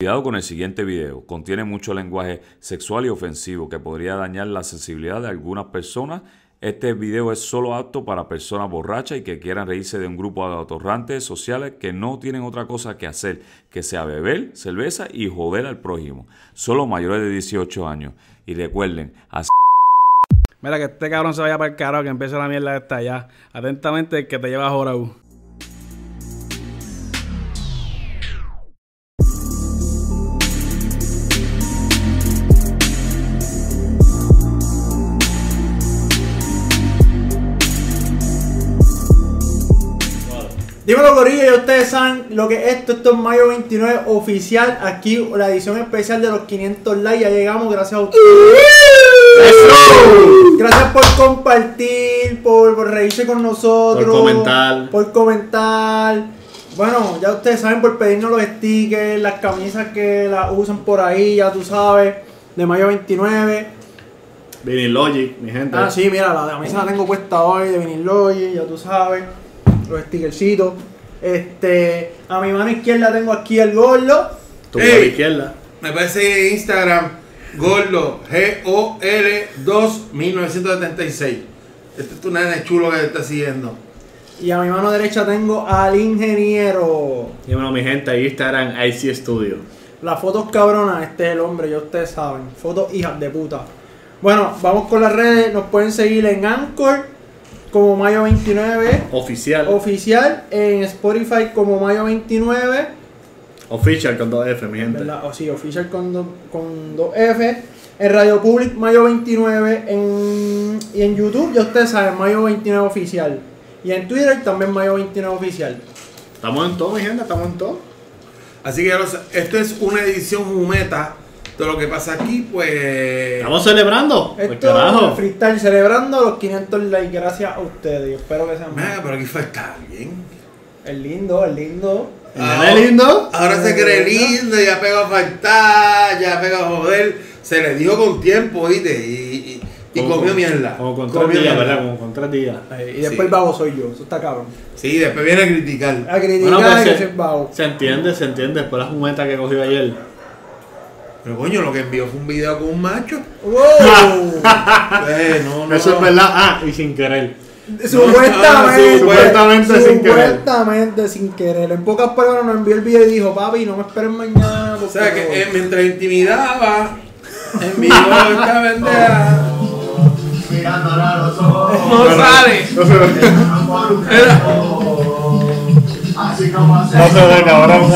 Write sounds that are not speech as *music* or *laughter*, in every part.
Cuidado con el siguiente video, contiene mucho lenguaje sexual y ofensivo que podría dañar la sensibilidad de algunas personas. Este video es solo apto para personas borrachas y que quieran reírse de un grupo de atorrantes sociales que no tienen otra cosa que hacer que sea beber cerveza y joder al prójimo. Solo mayores de 18 años. Y recuerden, así Mira, que este cabrón se vaya para el carajo, que empiece la mierda esta allá. Atentamente, que te lleva a Jorau. Dímelo, Corillo, y ustedes saben lo que es esto. Esto es mayo 29 oficial. Aquí la edición especial de los 500 likes. Ya llegamos, gracias a ustedes. Gracias por compartir, por, por reírse con nosotros. Por comentar. Por comentar. Bueno, ya ustedes saben por pedirnos los stickers, las camisas que las usan por ahí, ya tú sabes. De mayo 29. Vinyl Logic, mi gente. Ah, sí, mira, la camisa la tengo puesta hoy de Vinyl Logic, ya tú sabes. Los stickercitos. Este, a mi mano izquierda tengo aquí el gordo. Tu la izquierda. Me parece en Instagram, Gordo, G-O-L-2 1976. Este es tu nene chulo que te está siguiendo. Y a mi mano derecha tengo al ingeniero. Dímelo, mi gente, ahí Instagram IC Studio. Las fotos cabronas, este es el hombre, ya ustedes saben. Fotos hijas de puta. Bueno, vamos con las redes. Nos pueden seguir en Anchor como Mayo 29 Oficial. oficial, en Spotify como Mayo 29. Official con 2F, mi gente. ¿verdad? O sí, oficial con, do- con 2F. En Radio Public, Mayo 29. En, y en YouTube, ya ustedes saben, Mayo 29 oficial. Y en Twitter también Mayo 29 oficial. Estamos en todo, mi gente, estamos en todo. Así que ya lo es una edición jumeta. Todo lo que pasa aquí, pues. Estamos celebrando. Pues Esto carajo. es freestyle celebrando los 500 likes. Gracias a ustedes. y Espero que sean Mira, pero aquí falta alguien. El lindo, el lindo. El nene lindo. Ahora se cree lindo, ya pegó a faltar, ya pegó a joder. Se le dio con tiempo, ¿viste? Y, y, comió mierda. Como con tres días. ¿verdad? Como con tres días. Eh, y después Sí. el vago soy yo. Eso está cabrón. Sí, después viene a criticar. A criticar Bueno, pues que se- soy vago. Se entiende, se entiende. Después la jumeta que cogió ayer. Pero coño, lo que envió fue un video con un macho. ¡Wow! *laughs* Eh, no, no. Eso es verdad. Ah, y sin querer. Supuestamente, *laughs* Supuestamente sin querer. Supuestamente sin querer. En pocas palabras nos envió el video y dijo, papi, no me esperen mañana. O sea que no". eh, mientras intimidaba, *laughs* envió esta pendeja. No sale. No se ve. Era- No se ve, cabrón.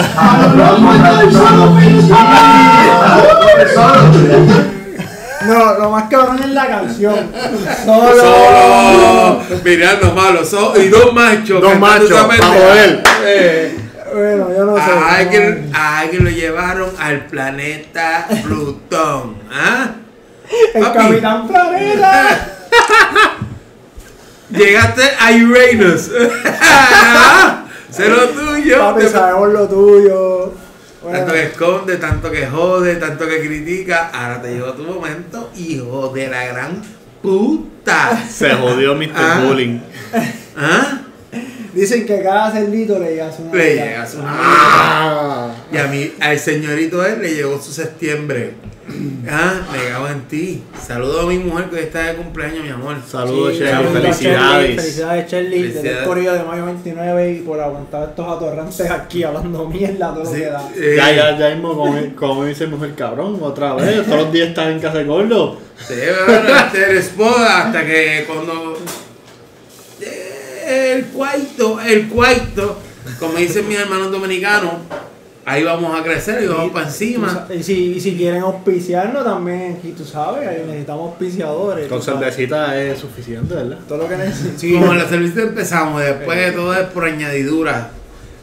No, lo más cabrón es la canción. Solo. Solo mirando malo, so- y dos machos. Dos machos. Eh, Bueno, yo no sé. a, alguien, a alguien lo llevaron al planeta Plutón. ¿Ah? El papi. Capitán Planeta. *laughs* Llegaste a Uranus. *laughs* *laughs* Sé lo tuyo. Papi, Te- sabemos lo tuyo. Bueno, Tanto que esconde, tanto que jode, tanto que critica. Ahora te llegó tu momento, hijo de la gran puta. Se jodió Mr. Ah. Bullying. ¿Ah? dicen que cada cerdito le llega su Le llegas una Ah. Y a mí, al señorito él le llegó su septiembre. Ah, me cago en ti. Saludo a mi mujer que hoy está de cumpleaños, mi amor. Saludos, Sí, Shelly. saludos Felicidades. Felicidades, Shelly, desde el Felicidades. corrido de mayo 29 y por aguantar estos atorrantes aquí hablando mierda todo lo Sí, que da. eh, Ya, ya, ya mismo, como, como dice mujer cabrón, otra vez. *laughs* Todos los días estás en casa de gordo. Sí, bueno, este eres poda hasta que cuando. Eh, El cuarto, el cuarto, como dicen mis hermanos dominicanos, ahí vamos a crecer y vamos para encima. Y si, y si quieren auspiciarnos también, aquí tú sabes, ahí necesitamos auspiciadores. Con cervecita es suficiente, ¿verdad? Todo lo que necesitamos. Como en la servicio empezamos, después todo es por añadidura.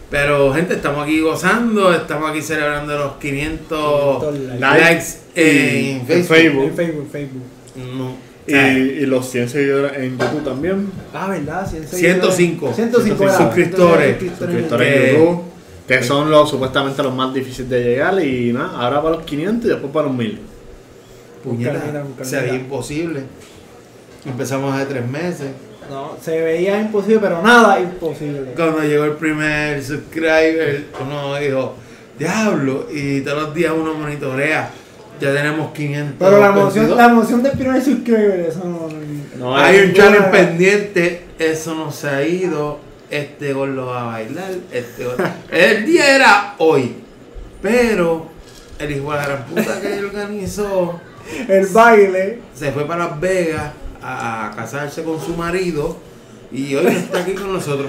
Pero, gente, estamos aquí gozando, estamos aquí celebrando los 500 500 likes en En Facebook. Facebook. En Facebook, en Facebook. No. Y, y los 100 seguidores en YouTube también. Ah, ¿verdad? 100 105. 105 105 suscriptores. Suscriptores en YouTube. Que son los supuestamente los más difíciles de llegar. Y nada, ahora para los 500 y después para los 1000. Puñeta, sería imposible. Empezamos hace tres meses. No, se veía imposible, pero nada imposible. Cuando llegó el primer subscriber, uno dijo, diablo, y todos los días uno monitorea. Ya tenemos 500. Pero la emoción, la emoción del primer subscriber, eso no. No, Hay es- un challenge pendiente, eso no se ha ido. Este gol lo va a bailar. Este gol- El día era hoy. Pero el hijo de la gran puta que organizó El baile. se fue para Las Vegas a casarse con su marido y hoy no está aquí con nosotros.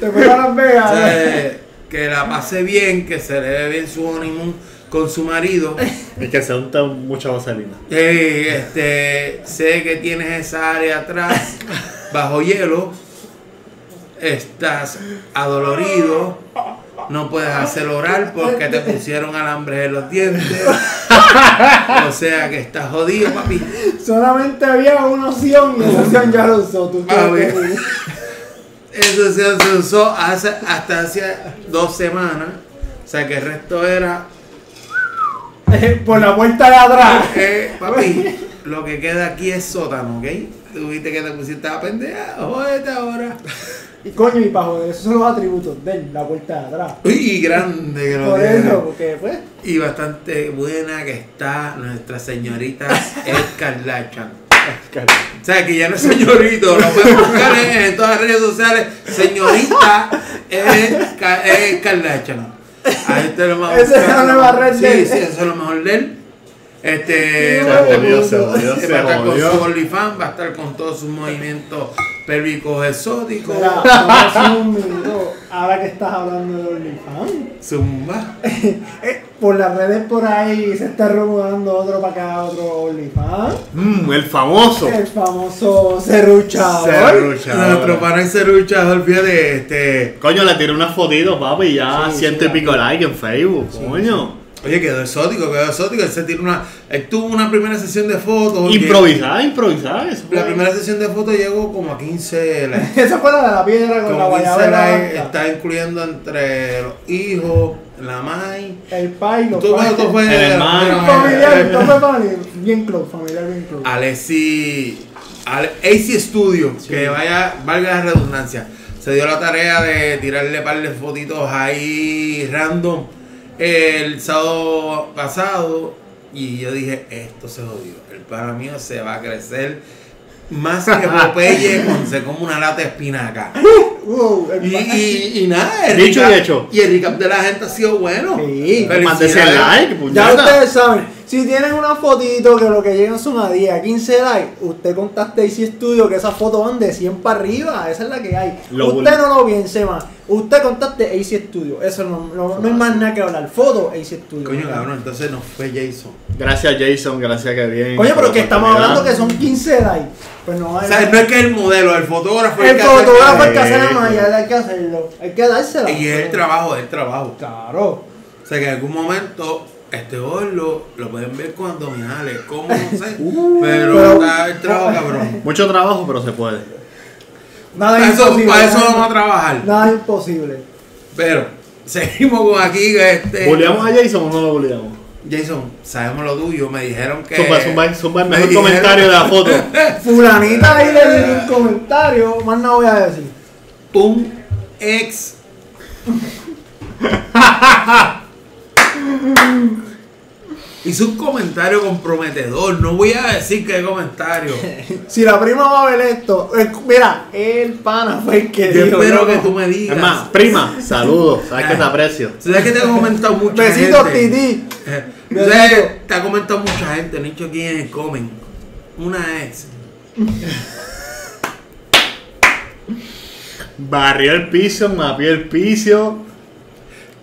Se fue a Las O Vegas. sea, que la pase bien, que se le dé bien su honeymoon con su marido. Es que se unta mucha vaselina. Eh, este, sé que tienes esa área atrás bajo hielo. Estás adolorido. No puedes hacer oral porque te pusieron alambres en los dientes. O sea que estás jodido, papi. Solamente había una opción y esa opción ya lo usó. Tú. Eso se, usó hace, hasta hace dos semanas. O sea que el resto era *laughs* Por la puerta de atrás. Eh, papi, lo que queda aquí es sótano, ¿ok? Tú viste que te pusiste a pendeja, jódete ahora. Y coño, y para joder, esos son los atributos de él, la puerta de atrás. Uy, y grande que lo Por tiene. eso, porque pues. Y bastante buena que está nuestra señorita *laughs* Edgar Lachan. O sea, que ya no es señorito, lo pueden buscar en, en todas las redes sociales. Señorita Lachan. Ahí te lo vamos a Esa es la nueva red Sí, de él. sí, eso es lo mejor de él. Este. Va a estar- jodió, se va a se estar con su OnlyFans, va a estar con todos sus movimientos pélvicos exóticos. Ahora que estás hablando de OnlyFans. Zumba. *laughs* Eh, por las redes por ahí se está rumorando otro para acá, otro OnlyFans. Mmm, el famoso. El famoso serruchador. Serruchador. Nuestro pana en Cerucha, fíjate, este. Coño, le tiré una fotito, papi, y ya Sí, ciento sí, y pico likes en Facebook, coño. Oye, quedó exótico, quedó exótico. Él se tiró una. Él tuvo una primera sesión de fotos. Improvisar, improvisar. eso La primera sesión de fotos llegó como a 15 likes. *laughs* Esa fue la de la piedra con la Como 15 guayabera. está incluyendo entre los hijos, la mai. El pai, los tú fue El hermano. Familiar, todo fue familiar. Bien close, familiar, bien close. Alessi, Ale- AC Studio, que vaya, valga la redundancia, se dio la tarea de tirarle par de fotitos ahí random el sábado pasado y yo dije, esto se jodió, el para mío se va a crecer más que *laughs* Popeye cuando se come una lata de espinaca. *laughs* Wow, Y, pa- y, y nada, el Dicho y hecho. Y el recap de la gente ha sido bueno. Sí. Más de 100 Felicidades. likes, Ya ustedes saben, si tienen una fotito que lo que llegan son a 10, a 15 likes, usted contacte AC Studio que esas fotos van de 100 para arriba, esa es la que hay. Lo usted no lo piense más, usted contacte AC Studio, eso no, no, no hay más nada que hablar, foto AC Studio. Coño, cabrón, entonces no fue Jason. Gracias, Jason, gracias que bien. Coño, pero que estamos hablando que son 15 likes, pues no hay O sea, no es que el modelo, el fotógrafo es El que hace- fotógrafo hay que hacer la malla, hay que hacerlo, hay que dársela. Y es el trabajo, es el trabajo. Claro. O sea que en algún momento este gordo lo pueden ver con abdominales, como no sé. *laughs* Uh, pero, pero- está el trabajo cabrón. Mucho trabajo, pero se puede. Nada Para eso, imposible. para eso nada- vamos a trabajar. Nada imposible. Pero *laughs* seguimos con aquí. Este, ¿Buleamos a Jason o no lo buleamos? Jason, sabemos lo tuyo. Me dijeron que. Zumba, zumba, zumba el me mejor dijeron- comentario de la foto. *laughs* Fulanita ahí le dio un comentario, más no voy a decir. Un ex. *laughs* Hizo un comentario comprometedor. No voy a decir qué comentario. *laughs* Si la prima va a ver esto, el- mira, el pana fue el que Yo dijo. espero que tú me digas. Es más, prima, saludos, sabes que te aprecio. ¿Sabes que te ha comentado *laughs* mucha Besitos, gente? Titi. Eh, Besito. ¿Sabes? Te ha comentado mucha gente, Nicho, quiénes comen. Una ex. Barrió el piso, mapeó el piso.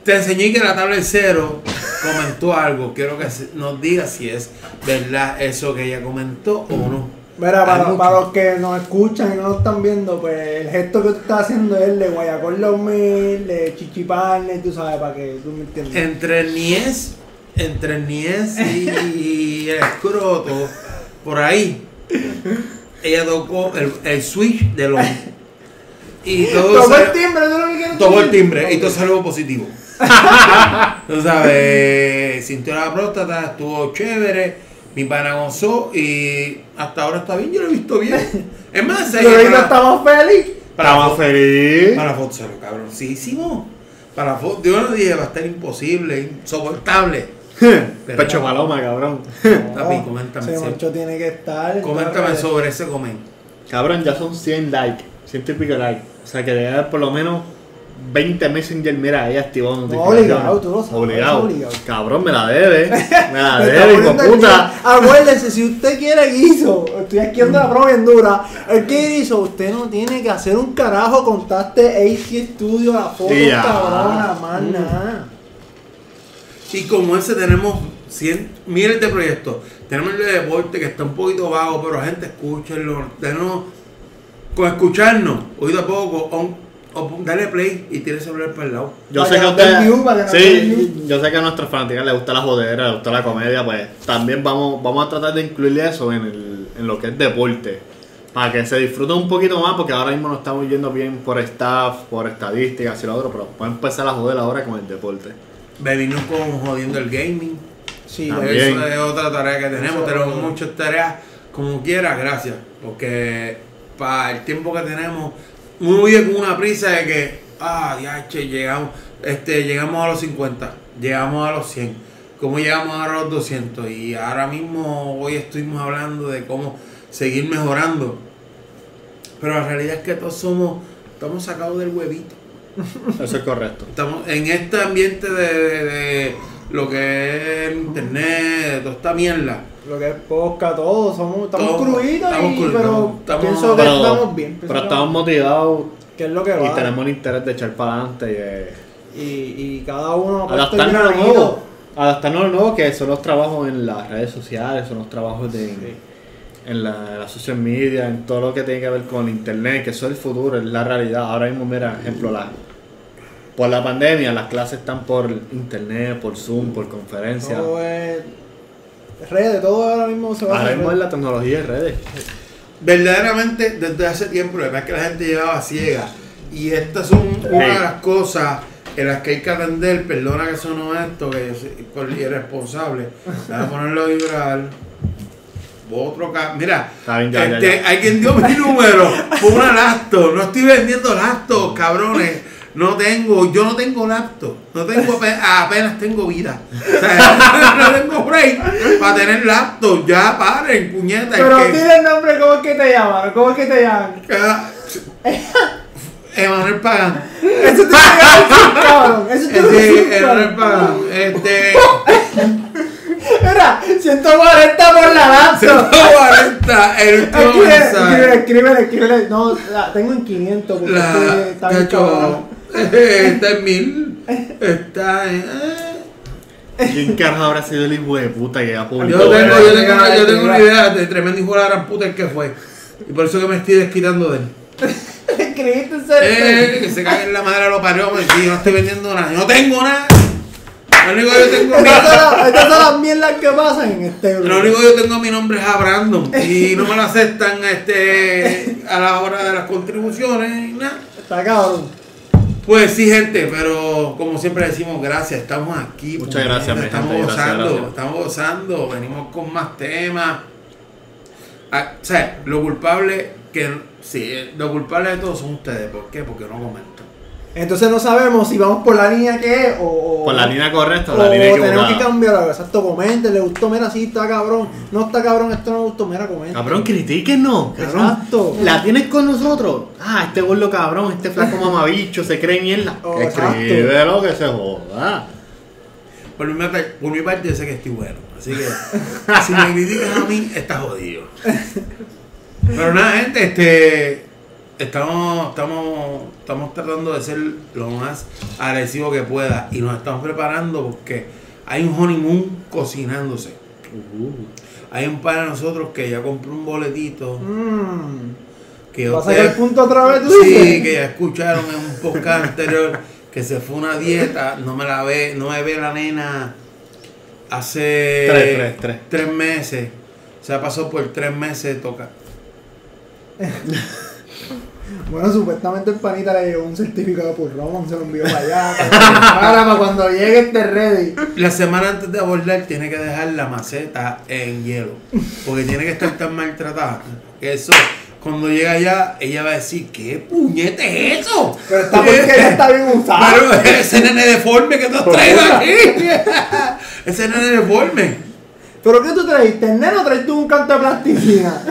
Te enseñé que la tabla del cero comentó algo. Quiero que nos diga si es verdad eso que ella comentó o no. Mira, para, los que nos escuchan y no nos están viendo, pues el gesto que tú estás haciendo es de Guayacol 2000, de Chichiparne, tú sabes, para que tú me entiendas. Entre el Nies, entre el Nies y, y el escroto, por ahí, ella tocó el, el switch del hombre. Y todo Tocó el timbre, ¿tú lo que quieres Tocó el timbre y todo salió positivo. *laughs* Tú sabes, sintió la próstata, estuvo chévere, mi pana gozó y hasta ahora está bien, yo lo he visto bien. Es más, Pero ahorita para, estamos feliz. para, Estaba fo- feliz. para foto salió cabroncísimo. Para fo- yo no dije va a estar imposible, insoportable. *laughs* Pecho paloma, cabrón. *laughs* Papi, coméntame, Ese macho tiene que estar. Coméntame sobre ese comen. Cabrón, ya son 100 likes. 100 y pico likes. O sea que debe haber por lo menos 20 Messenger. Mira, ahí activado notificaciones. obligado, tú lo sabes, Obligado. obligado. Cabrón, me la debe. *laughs* Me la debe, hijo puta. Acuérdese, si usted quiere guiso, estoy aquí en la prueba bien dura. El que *laughs* guiso, usted no tiene que hacer un carajo, contaste AC Studio, la foto, Sí, ya. cabrona, más nada. Y como ese tenemos 100 miles de proyectos. Tenemos el de deporte que está un poquito vago, pero gente, escúchenlo. Denos, con escucharnos, oído a poco, on- o dale play y tire el celular para el lado. Yo sé que a ustedes. view, Sí, yo sé que a nuestros fanáticos les gusta la jodera, les gusta la comedia, pues también vamos, vamos a tratar de incluir eso en, el, en lo que es deporte. Para que se disfrute un poquito más, porque ahora mismo nos estamos yendo bien por staff, por estadísticas y lo otro, pero pueden empezar a joder ahora con el deporte. Venimos con jodiendo el gaming. Sí, También. Eso es otra tarea que tenemos. Eso- tenemos muchas tareas. Como quiera, gracias. Porque para el tiempo que tenemos, uno vive con una prisa de que, ah, diache, llegamos, este, llegamos a los 50, llegamos a los 100. ¿Cómo llegamos ahora a los 200? Y ahora mismo, hoy estuvimos hablando de cómo seguir mejorando. Pero la realidad es que todos somos, estamos sacados del huevito. Eso es correcto. Estamos en este ambiente de, de- de lo que es el internet, de toda esta mierda. Lo que es posca, todo, somos, estamos Todo, estamos y- pero estamos- pienso que Pero, estamos bien. pienso pero que estamos motivados que es lo que y tenemos el interés de echar para adelante y de Y, y cada uno el adaptarnos a lo nuevo. Adaptarnos a lo nuevo, que son los trabajos en las redes sociales, son los trabajos de, en la, en la social media, en todo lo que tiene que ver con internet, que eso es el futuro, es la realidad. Ahora mismo, mira, ejemplo, la, por la pandemia, las clases están por internet, por Zoom, por conferencia. Todo es redes, todo ahora mismo se va a Ahora mismo es redes. la tecnología de redes. Verdaderamente, desde hace tiempo, la verdad es que la gente llevaba ciega. Y estas son una de las cosas en las que hay que atender. Perdona que sonó esto, que yo soy irresponsable. Voy a ponerlo a vibrar. Otro ca- Mira, Está bien, ya, ya, este, ya. hay quien dio mi número por una laptop. No estoy vendiendo laptop, cabrones. No tengo, yo no tengo laptop. No tengo, ape- apenas tengo vida. O sea, *laughs* no tengo break para tener laptop. Ya paren, puñeta. es Pero que- dile el nombre, ¿cómo es que te llaman? ¿Cómo es que te llaman? Emanuel Pagan. Eso te cabrón. Eso te Este, Emanuel. Pagan. Este. Mira, 140 por la laptop. 140. El último Escribe, mensaje. escribe, escribe. No, la tengo en 500 porque La. está bien cabrón. *laughs* Está en mil. Está en. eh. ¿Quién carajo habrá sido el hijo de puta que ha publicado? Yo tengo, yo tengo, una, yo Escribe, tengo una escribe. idea de tremendo hijo de la gran puta el que fue. Y por eso que me estoy desquitando de él. *laughs* Escribiste en serio. Eh, que se cague en la madre lo parió. me dice, yo no estoy vendiendo nada. Yo no tengo nada. Lo único que yo tengo Estas son las- estas son las mierdas que pasan en este Lo único que yo tengo mi nombre es a Brandon y *laughs* no me lo aceptan este a la hora de las contribuciones y nada. Está cabrón. Pues sí, gente, pero como siempre decimos, gracias, estamos aquí. Muchas puñeta, gracias, Estamos gente, gracias, gozando, gracias. estamos gozando, venimos con más temas. Ah, o sea, lo culpable que sí, lo culpable de todo son ustedes. ¿Por qué? Porque no comentan. Entonces no sabemos si vamos por la línea que es o, Por la línea correcta o la línea tenemos que equivocada. cambiarlo. Exacto, comenten, le gustó, mira, sí, está cabrón. No está cabrón, esto no me gustó, mira, comenta. Cabrón, critíquenos, cabrón. Exacto. La tienes con nosotros. Ah, este gordo cabrón, este flaco mamabicho, se cree mierda. Oh, exacto. escríbelo que se joda. Por mi, parte, por mi parte, yo sé que estoy bueno. Así que si me criticas a mí, estás jodido. *laughs* Pero nada, gente, este. Estamos, estamos, estamos tratando de ser lo más agresivo que pueda. Y nos estamos preparando porque hay un honeymoon cocinándose. Hay un par de nosotros que ya compró un boletito. Mmm. Que ¿Vas a el punto otra vez? ¿tú Sí, dices? que ya escucharon en un podcast *laughs* anterior que se fue una dieta, no me la ve, no me ve la nena hace Tres, tres, tres. tres meses. Se ha pasado por tres meses de tocar. *laughs* Bueno, supuestamente el panita le llegó un certificado por Roman, se lo envió para allá. para, para cuando llegue este ready. La semana antes de abordar tiene que dejar la maceta en hielo. Porque tiene que estar tan maltratada. Que eso, Cuando llega allá, ella va a decir, ¿qué puñete es eso? Pero está porque ya está bien usado. Pero ese nene deforme que tú has traído *laughs* aquí. ese nene deforme. ¿Pero qué tú trajiste? ¿El neno o trajiste un canto de plasticina?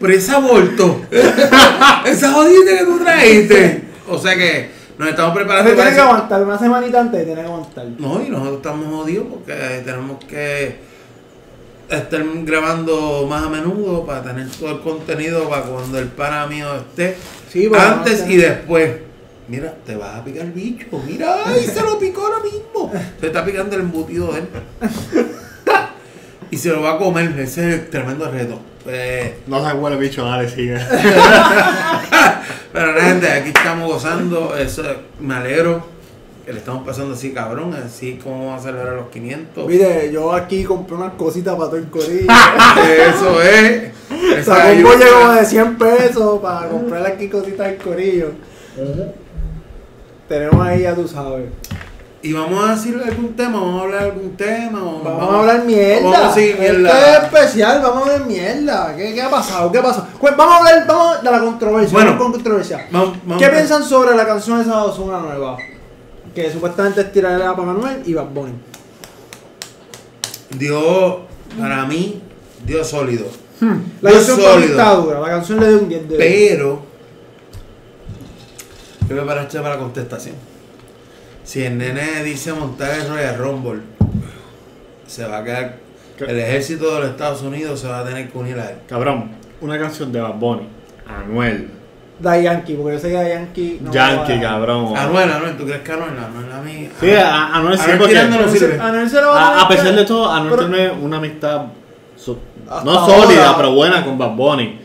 Pero ese aborto. *laughs* esa jodida que tú trajiste. O sea que nos estamos preparando tiene que aguantar, una semanita antes tiene que aguantar. No, y nosotros estamos jodidos porque tenemos que estar grabando más a menudo para tener todo el contenido para cuando el pana mío esté. Sí, antes y después. Mira, te vas a picar el bicho. Mira, ay, se lo picó ahora mismo. Se está picando el embutido de él. *laughs* Y se lo va a comer. Ese es el tremendo reto. Pues, No se huele bicho, dale, sigue. *laughs* pero gente, aquí estamos gozando. Eso, me alegro que le estamos pasando así, cabrón. Así como vamos a celebrar los 500. Mire, yo aquí compré unas cositas para todo el corillo. *laughs* Eso es. Sacó un bollo como de 100 pesos para comprarle aquí cositas al corillo. Tenemos ahí, ya tú sabes. Y vamos a decir algún tema, vamos a hablar de algún tema. o Vamos a hablar mierda. Vamos a seguir Este mierda. es especial, vamos a hablar mierda. ¿Qué, qué ha pasado? ¿Qué pasó? Pues vamos a hablar vamos de la controversia. Bueno. vamos con controversia. Vamos- vamos ¿Qué piensan sobre la canción de Sábado Zona nueva? Que supuestamente es tirarle para Manuel y Bad Bunny. Dio, para mí, dio sólido. La Dio canción fue está dura, la canción le dio un 10 de Pero, yo me paraste para la contestación. Si el nene dice montar el Royal Rumble, se va a quedar. El ejército de los Estados Unidos se va a tener que unir a él. Cabrón, una canción de Bad Bunny, Anuel, Da Yankee, porque yo sé que Da Yankee no Yankee, va a- cabrón. Anuel, Anuel, ¿tú crees que Anuel? Anuel a mí. Sí, a- Anuel sí, Anuel se- lo va a a, pesar de todo, Anuel pero- tiene una amistad no ahora. sólida, pero buena con Bad Bunny.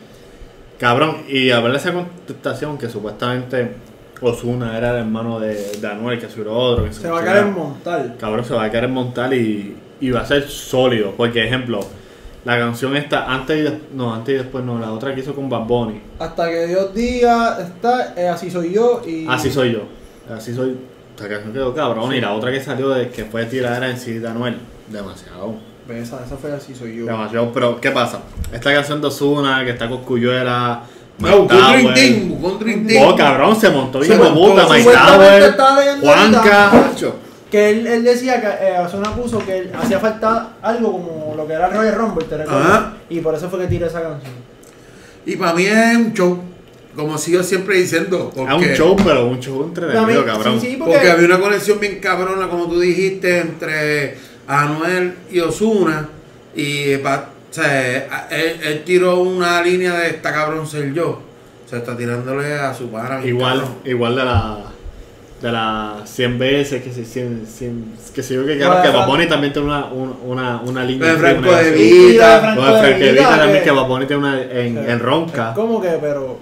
Cabrón, y a ver esa contestación que supuestamente Osuna era el hermano de, de Anuel, que soy otro. Que Se va a caer en montar. Cabrón, se va a caer en montar y, y va a ser sólido. Porque, ejemplo, la canción esta, antes y des- no, antes y después no, la otra que hizo con Bad Bunny. Hasta que Dios diga, está, eh, así soy yo y... Así soy yo. Así soy. Esta canción quedó cabrón. Y la otra que salió de que fue tiradera en sí de Anuel. Demasiado. Esa, esa fue así soy yo. Demasiado. Pero, ¿qué pasa? Esta canción de Osuna, que está con Cuyuela. No, buscó un Dream. Team, buscó un Dream Team. Oh, cabrón, se montó bien Se de montó. puta. Tower, leyendo Juanca. Que él, él decía que eh, Ozuna puso que él- hacía falta algo como lo que era Royal Rumble, ¿te recuerdas? Y por eso fue que tiré esa canción. Y para mí es un show. Como sigo siempre diciendo. Es un porque- show, pero un show Para mí- entretenido, cabrón. Sí, sí, Porque, porque, había una conexión bien cabrona, como tú dijiste, entre Anuel y Osuna. Y pa- o sea, él, él tiró una línea de esta cabrón ser yo. O sea, está tirándole a su pana. Igual, cabrón. igual de la de las 100 veces que se 100, 100 que se yo que claro que Bunny también tiene una, un- una, una línea de Franco de. Vita. De Franco de Vita, también que- Bunny tiene una en, en ronca ¿Cómo que? Pero...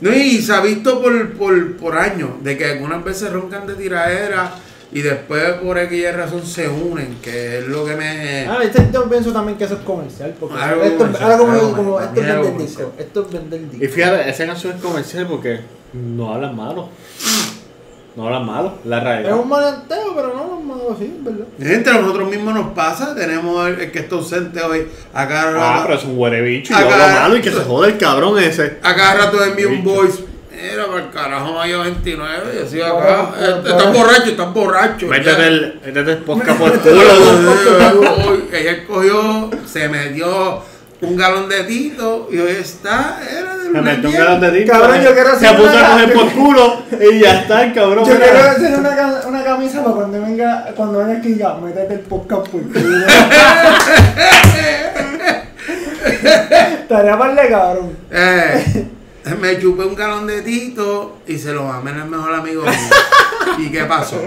No, y se ha visto por, por, por años, de que algunas veces roncan de tiraera y después por aquella razón se unen, que es lo que me... Ah, este, yo pienso también que eso es comercial. Porque Algo esto, comercial, ahora como, algo como esto es vender disco. Esto es vender disco. y fíjate esa canción es comercial porque no hablan malo no hablan malo la Es realidad un maleanteo, pero no es malo así, ¿verdad? Entre nosotros mismos nos pasa, tenemos el, el que está ausente hoy, a cada ah rato, pero es un huele bicho y Acá- yo hablo malo y que se jode el cabrón ese a cada rato envía un voice. Mira, para el carajo, mayo 29, y así acá. Eh, bueno, Estás borracho, estás borracho. métete el, métete el podcast por el culo Ella cogió, se metió un galón de tito y hoy está, era de me metió un galón de tinta Cabrón, yo quiero se hacer puso una- a coger por culo y ya está el cabrón Yo quiero hacer una, una camisa para cuando venga, cuando venga aquí ya, métete el podcast por culo. *laughs* Tarea para el cabrón. Eh, *laughs* me chupé un galón de tito y se lo mamé en el mejor amigo mío. ¿Y qué pasó?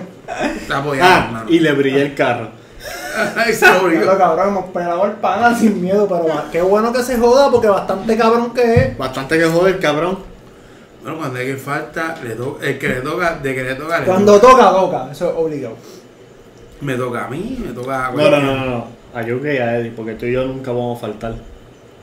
Está apoyando, ah hermano. y le brillé el carro *laughs* Ay, se lo Pero brilló. cabrón, hemos pelado el pana sin miedo, pero va- qué bueno que se joda porque bastante cabrón que es. bastante que jode el cabrón Bueno, cuando hay que falta, le to- el que le toca, de que le toca, le Cuando toca. toca, eso es obligado. Me toca a mí, me toca a no no no no, no. a Yuke y a Eddie porque tú y yo nunca vamos a faltar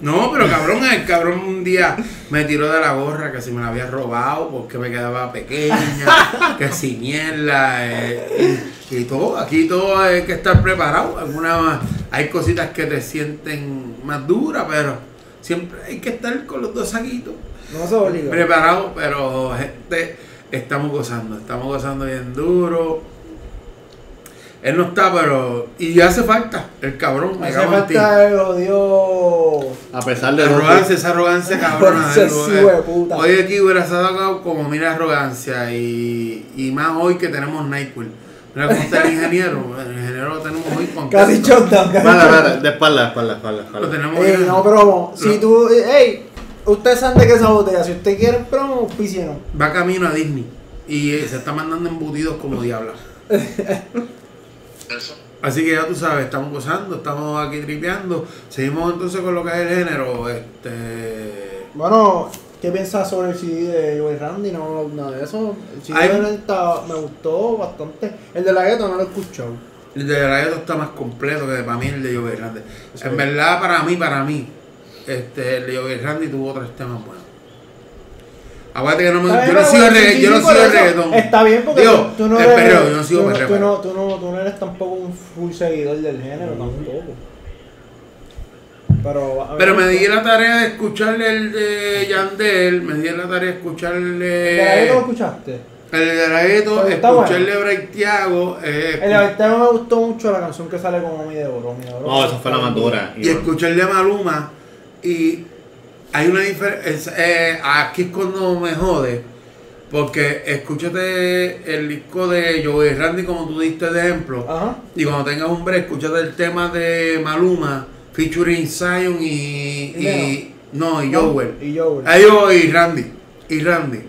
No, pero cabrón, el cabrón un día me tiró de la gorra que si me la había robado porque me quedaba pequeña, que si mierda, eh, y, y todo, aquí todo hay que estar preparado. Algunas, hay cositas que te sienten más duras, pero Siempre hay que estar con los dos saquitos. No se obliga. Preparados, pero gente, estamos gozando, estamos gozando bien duro. Él no está, pero. Y hace falta, el cabrón, me Hace cago en ti. falta el odio. A pesar La de arrogancia, esa arrogancia *laughs* cabrona. Eh, sí, eh. hueputa. Hoy aquí hubiera sacado como mira arrogancia y, y más hoy que tenemos NyQuil. Mira cómo está el *laughs* ingeniero. El ingeniero lo tenemos hoy con *laughs* Casi shutdown, casi shutdown. espalda, de espalda, de espalda, de espalda, Lo tenemos Ey, ya. no promo. Si Lo- tú, ey, ustedes saben de qué esa botella. Si usted quiere promo, auspícienos. Va camino a Disney y eh, se está mandando embutidos como diabla. Así que ya tú sabes, estamos gozando, estamos aquí tripeando. Seguimos entonces con lo que es el género. Este. Bueno, ¿qué piensas sobre el CD de Joey Randy? No, nada de eso. El CD de está- me gustó bastante. El de la gueto no lo he escuchado. El de la Gueto está más completo que para mí el de Joey Randy. En verdad, para mí, para mí, este, el de Joey Randy tuvo tres temas buenos. Acuérdate que no me, yo no sigo el bueno, regga- sí, yo no sí, por sigo el eso. reggaetón. Está bien porque Digo, tú, tú no eres. perreo, yo no sigo tú, perreo. tú, no, tú, no, tú no eres tampoco un full seguidor del género tampoco. Pero, Pero me di la tarea de escucharle el de Yandel, me di la tarea de escucharle ¿El de lo escuchaste? el de está escucharle a Braithiago, eh, El de me gustó mucho la canción que sale con Omi de Oro. No, esa fue la más dura. y escucharle a Maluma y hay una diferencia eh, aquí es cuando me jode porque escúchate el disco de Joey Randy como tú diste de ejemplo Ajá. y cuando tengas un break escúchate el tema de Maluma featuring Zion y, y no y Joel Y Joel. ellos y Randy y Randy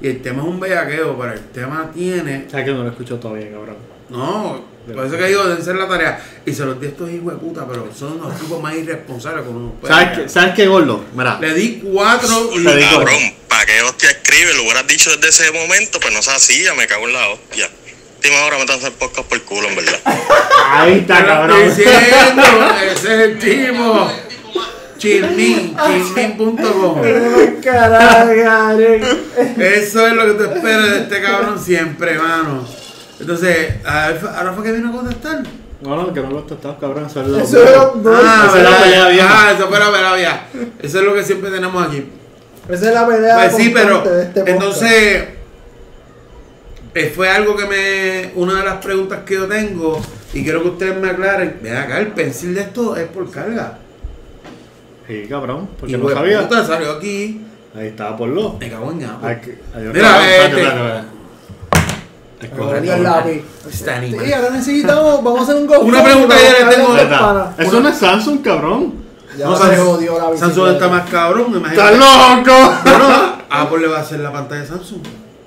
y el tema es un bellaqueo pero el tema tiene ¿Sabes que no lo escucho todavía, cabrón? no, por eso que digo, deben ser la tarea. Y se los di a estos hijos de puta, pero son los tipos más irresponsables con uno. ¿Sabes qué, ¿Sabes qué, gordo? Mira, Le di cuatro y Te Cabrón, ¿para qué hostia escribe? Lo hubieras dicho desde ese momento, pues no se hacía, me cago en la hostia. Última hora me están haciendo podcast por culo, en verdad. *laughs* ahí está, Te cabrón. diciendo, ese es el tipo. Carajo, Gary. Eso es lo que tú esperas de este cabrón siempre, hermano. Entonces, ahora fue- que vino a contestar. No, no, que no lo has tratado, cabrón. Eso es lo Eso era. Ah, pelea vieja. Ah, eso fue la pelea vieja. Eso es lo que siempre tenemos aquí. Esa es la pelea. Pues sí, pero constante de este podcast. entonces eh, fue algo que me. Una de las preguntas que yo tengo y quiero que ustedes me aclaren. Ven acá, el pensil de esto es por carga. Sí, cabrón, porque Y no pues, sabía. puta, salió aquí. Ahí estaba por lo. Me cago en ay, Mira, este- el lápiz. Está animal. Sí, ahora necesitamos. Vamos a hacer un go. Una pregunta que yo le tengo- pana. Eso no es Samsung, cabrón. Ya No, se Samsung- jodió la Samsung bicicleta. está más cabrón, ¡Estás imagínate. loco! Bueno, Apple le va a hacer la pantalla de Samsung.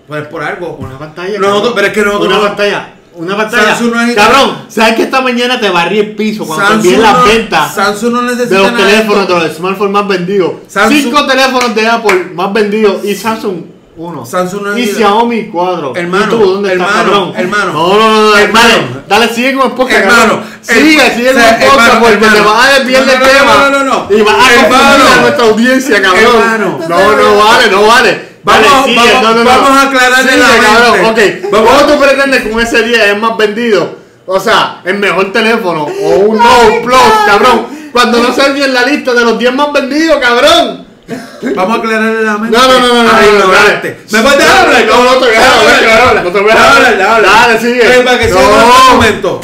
Pues por algo. Una pantalla. Nosotros- cabrón. pero es que nosotros Una no- pantalla. Una pantalla. Samsung no es- Cabrón, ¿sabes que esta mañana te barrí el piso cuando te envié las no, ventas Samsung no necesita de los teléfonos, esto. de los smartphones más vendidos? Samsung- Cinco teléfonos de Apple más vendidos y Samsung uno. Samsung no y necesita- Xiaomi cuatro. Hermano, ¿Y tú dónde estás, hermano, hermano. No, no, no, no, Hermano. hermano. Dale, sigue con el podcast, Hermano, Sigue, sigue con el podcast hermano, porque hermano. te vas a desviar No, del no, no, tema. no, no, no. Y vas a Hermano. confundir a nuestra audiencia, cabrón. Hermano. No, no vale, no vale. Vamos- Dale, sigue, vamos- no, no, vamos a aclararle Sigue, la cabrón, mente. ok. Vamos- ¿Cómo tú pretendes con ese 10 es más vendido? O sea, el mejor teléfono o un Note Plus, cabrón. Cuando no salga en la lista de los 10 más vendidos, cabrón. Vamos a aclararle la mente. No, no, no, no, no, a no, ignorarte. dale. ¿Me puedes dejar hablar? No, no te voy a dejar hablar, no te voy a hablar. dale. Dale, sigue. Eh, Para que No. siga un momento.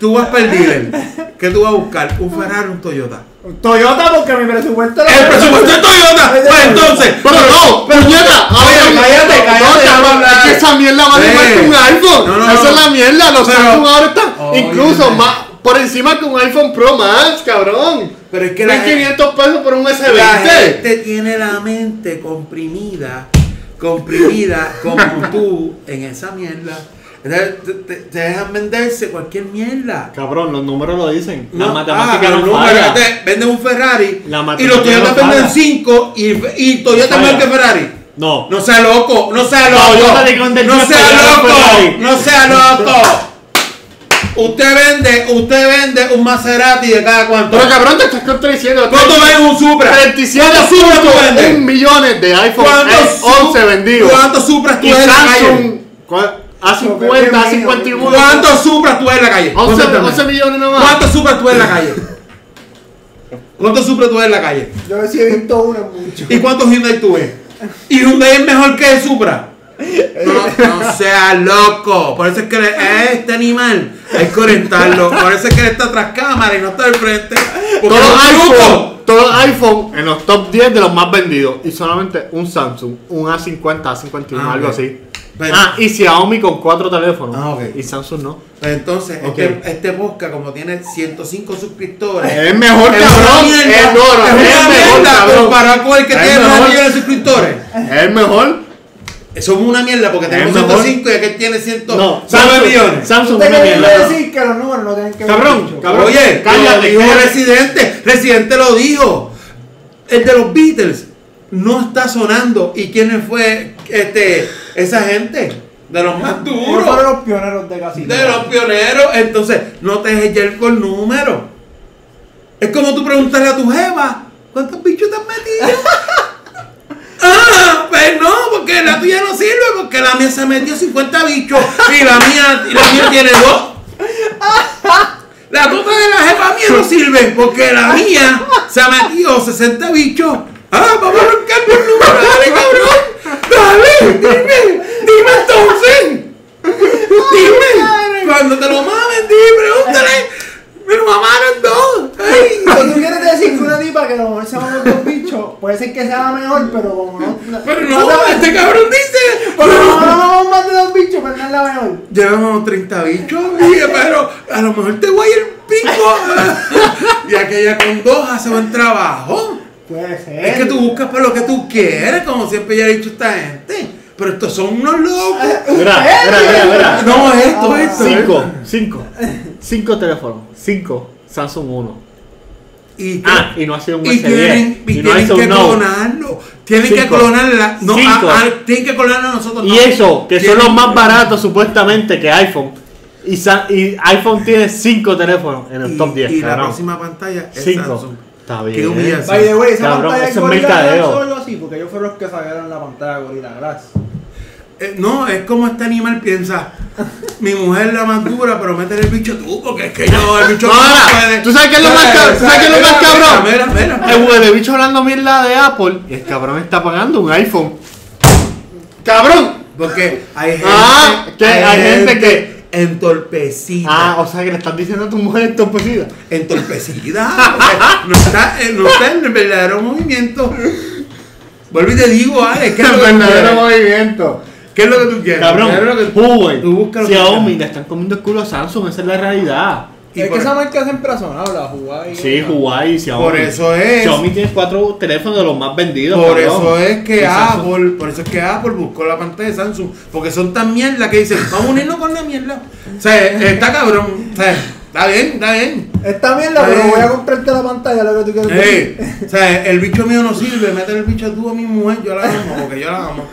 Tú vas para el dealer. ¿Qué tú vas a buscar? ¿Un Ferrari o un Toyota? Toyota, porque mi presupuesto lo- ¡El presupuesto es Toyota! Pues entonces. Pero no, puñeta, Oye, ahora- cállate, no, cállate. Es que esa mierda vale más que un iPhone. No, no, Esa no. es la mierda. Los Samsung ahora están incluso no. más por encima que un iPhone Pro Max, cabrón. Pero es que la gente- 1500 pesos por un La S20. gente tiene la mente comprimida, comprimida *laughs* como tú en esa mierda. Te, te- te dejan venderse cualquier mierda. Cabrón, los números lo dicen. La No, matemática ah, no los números, falla. entonces, venden un Ferrari La y los Toyota no venden falla. 5 y, y Toyota mejor que Ferrari. No. No sea loco, no sea No, loco. te no sea loco, no sea loco. Usted vende, usted vende un Maserati de cada cuánto. Pero cabrón, te estás contradiciendo. ¿Cuánto vende un Supra? 37 ¿Cuántos Supra tú vendes? un millones de iPhone ¿Cuántos S11 Su- vendidos. ¿Cuántos Supras tú calle? Samsung ¿cuál? A50, A51. ¿Cuántos Supras tú ves en la calle? 11, Contéstame. 11 millones nomás. ¿Cuántos Supras tú ves en la calle? ¿Cuántos Supra tú ves en la calle? Yo sí he visto uno mucho. ¿Y cuántos Hyundai tú ves? ¿Y Hyundai es mejor que el Supra? No, no sea loco. Por eso es que le- a este animal hay que orientarlo. Por eso es que él está tras cámara y no está al frente. Todos los iPhone, todos iPhone en los top 10 de los más vendidos y solamente un Samsung, un A50, A51, Ah, algo ok. así. Bueno. Ah, y Xiaomi con cuatro teléfonos. Ah, ok. Y Samsung no. Pues Entonces, Ok. este, este podcast, como tiene 105 suscriptores, Es mejor, es cabrón. mierda. Es duro, Es mejor, comparado con el que tiene mejor. 9 millones de suscriptores. Es mejor. Somos una mierda porque tenemos Es mejor. 105 y aquel tiene 100 No, 9 Samsung, millones. Samsung Usted una mierda. decir que los números no tienen que ver Cabrón, cabrón. Oye, cállate, dijo. Residente. Residente lo dijo. El de los Beatles no está sonando. ¿Y quién fue este, esa gente? De los más Ellos duros. fueron los pioneros de casi De los pioneros. Entonces, no te dejes llevar con números. Es como tú preguntarle a tu jeva, ¿cuántos bichos te has metido? *laughs* ah, pues no, porque la tuya no sirve, porque la mía se metió 50 bichos y la mía, la mía tiene dos. La tota de la jefa mía no sirve, porque la mía se ha metido 60 bichos. Ah, vamos a buscar por número, dale cabrón. Dale, dime, dime entonces. Dime, cuando te lo mamen, dime, pregúntale. Me lo mamaron dos. Ay. Pero tú quieres decir que una tipa que a lo mejor se dos bichos, puede ser que sea la mejor, pero como no. Pero no, este cabrón dice. Pero no, *laughs* no vamos más de dos bichos, pero no es la mejor. Llevamos 30 bichos, dije, pero a lo mejor te voy el pico. *laughs* y aquella con dos hace buen trabajo. Puede ser. Es que tú buscas por lo que tú quieres, como siempre ya ha dicho esta gente. Pero estos son unos locos. Mira, mira, mira, mira. No, esto, Ah, esto. Cinco, cinco. Cinco teléfonos. Cinco. Samsung 1. Y, Ah, y no ha sido un y S10. tienen, y no tienen que un Note. clonarlo. Tienen que clonarla. No, a- a- tienen que clonarlo a nosotros. Y no. eso, que son los más baratos supuestamente que iPhone. Y, iPhone tiene cinco teléfonos en el Y, top 10. y la próxima pantalla es Cinco. Samsung. Está Qué bien. humillación. By the way, esa Cabrón, pantalla es Gorilla Glass así, porque ellos fueron los que sacaron la pantalla Gorilla Glass. Eh, no, es como este animal piensa. Mi mujer es la más dura, pero métele el bicho tú, porque es que yo, el bicho No, puede. ¿tú sabes qué es lo más cab- tú sabes qué es lo más cabrón? Mira, mira, mira. El huele bicho hablando mierda de Apple y el cabrón está pagando un iPhone. ¡Cabrón! Porque hay gente, Ah, que hay gente que- entorpecida. Ah, o sea que le estás diciendo a tu mujer entorpecida. entorpecida. no, está, eh, no está en el verdadero movimiento. Vuelvo y te digo, Alex, ¿qué es *laughs* lo que tú quieres? movimiento. ¿Qué es lo que tú quieres? Cabrón, ¿Qué es lo que- Huawei, tú buscas lo que Xiaomi le están comiendo el culo a Samsung, esa es la realidad. Y es que esa marca siempre ha sonado, la Huawei. Sí. Huawei y Xiaomi. Por eso es. Xiaomi tiene cuatro teléfonos de los más vendidos. Por cabrón. eso es que Samsung- Apple, por eso es que Apple buscó la pantalla de Samsung, porque son tan mierda que dicen, vamos a unirnos con la mierda. O sea, está cabrón. O sea, está bien, está bien. Esta mierda, pero voy a comprarte la pantalla, lo que tú quieres decir. Ey, o sea, el bicho mío no sirve, métele el bicho tú a mi mujer, yo la amo, porque yo la amo.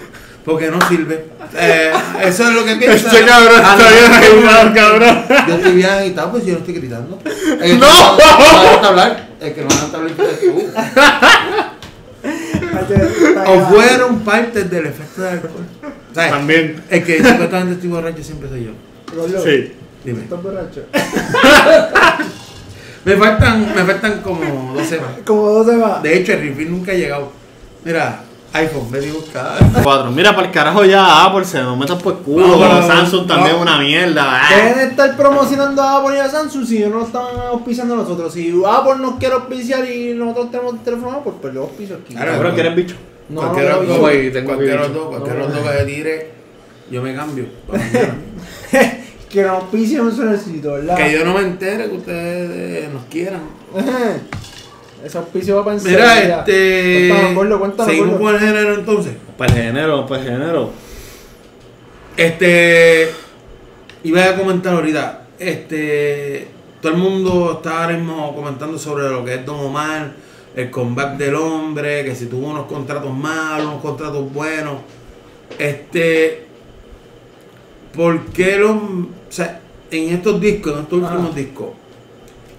Porque no sirve. Eh, eso es lo que piensa. Este cabrón Ah, está bien no. cabrón. Yo estoy bien agitado, pues yo no estoy gritando. El ¡No! no a hablar, el que no a hablar es tú. O fueron partes del efecto de alcohol. También. El que supuestamente estoy borracho siempre soy yo. Sí. Dime. ¿Estás borracho? Me faltan, me faltan como dos semanas. Como dos se va. De hecho, el refill nunca ha llegado. Mira, iPhone, me digo buscar. Cuatro. Mira, para el carajo ya Apple se nos metan por culo. No, pero Samsung también no. una mierda. ah. Deben de estar promocionando a Apple y a Samsung si no están auspiciando a nosotros. Si Apple nos quiere auspiciar y nosotros tenemos teléfono Apple, pues yo auspicio aquí. Claro, Cabrón, ¿quieres bicho? No, cualquiera no, de no, los güey, dos, tengo cualquiera de los bicho. dos, cualquiera de No, los no. dos que se tire, yo me cambio. *laughs* que nos auspicien un solecito, ¿verdad? que yo no me entere que ustedes eh, nos quieran. Ese auspicio va para Mira, enseguida. este. Cuéntanos, Gordo, cuéntanos, Seguimos Gordo. con el género entonces. Para el género, para el género. Este. Iba a comentar ahorita. Este. Todo el mundo está ahora mismo comentando sobre lo que es Don Omar, el comeback del hombre, que si tuvo unos contratos malos, unos contratos buenos. Este. ¿Por qué los. O sea, en estos discos, en estos últimos discos,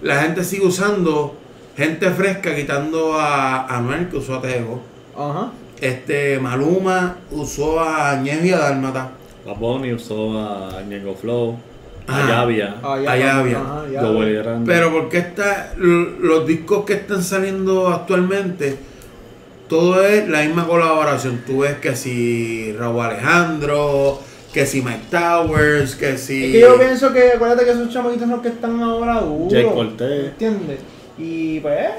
la gente sigue usando gente fresca, quitando a Anuel, que usó a Tego. Ajá. Este, Maluma usó a Ñejo y a Dálmata. Bad Bunny usó a Ñengo Flow. Ah, Allá había. Allá, Allá había. ajá, allá Lo había. volvieron. Pero porque está, los discos que están saliendo actualmente, todo es la misma colaboración. Tú ves que si Raúl Alejandro, que si Mike Towers, que si... Es que yo pienso que, acuérdate que esos chamaquitos son los que están ahora duros. Jay Cortez. ¿Entiendes? Y pues,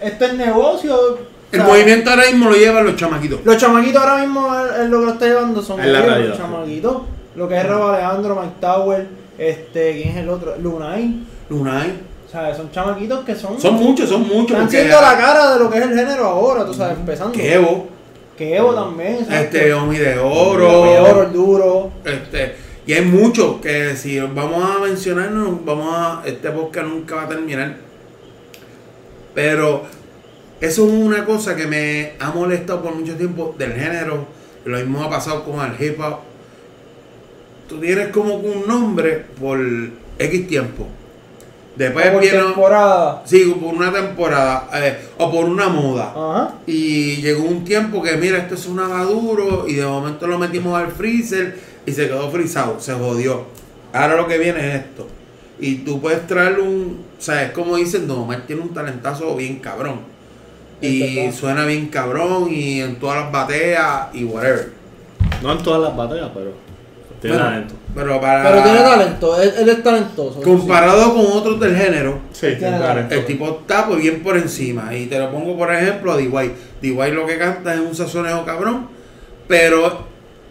esto es negocio. El movimiento ahora mismo lo llevan los chamaquitos. Los chamaquitos ahora mismo es lo que lo está llevando son ellos, los chamaquitos. Lo que es Raúl Alejandro, Mike Tower, este, ¿quién es el otro? Lunay. Lunay. O sea, son chamaquitos que son. Son muchos, son muchos. Están siendo la cara de lo que es el género ahora, tú sabes, empezando. Kevo, Que Evo también, ¿sabes? este Omi de De Oro. oro, el duro. Este, y hay muchos que si vamos a mencionarnos, vamos a, este podcast nunca va a terminar. Pero eso es una cosa que me ha molestado por mucho tiempo del género. Lo mismo ha pasado con el hip hop. Tú tienes como un nombre por X tiempo. Después por viene. temporada. Sí, por una temporada. eh, o por una moda. Ajá. Y llegó un tiempo que, mira, esto es un duro y de momento lo metimos al freezer y se quedó frizado, se jodió. Ahora lo que viene es esto. Y tú puedes traer un, o sea, es como dicen, Don Omar tiene un talentazo bien cabrón. Y suena bien cabrón y en todas las bateas y whatever. No en todas las batallas, pero tiene Bueno, talento. Pero para... Pero tiene talento, él, él es talentoso. Comparado con otros del género, Sí, tiene tiene talento. el tipo está pues bien por encima. Y te lo pongo por ejemplo a D.Y. D.Y. lo que canta es un sazoneo cabrón. Pero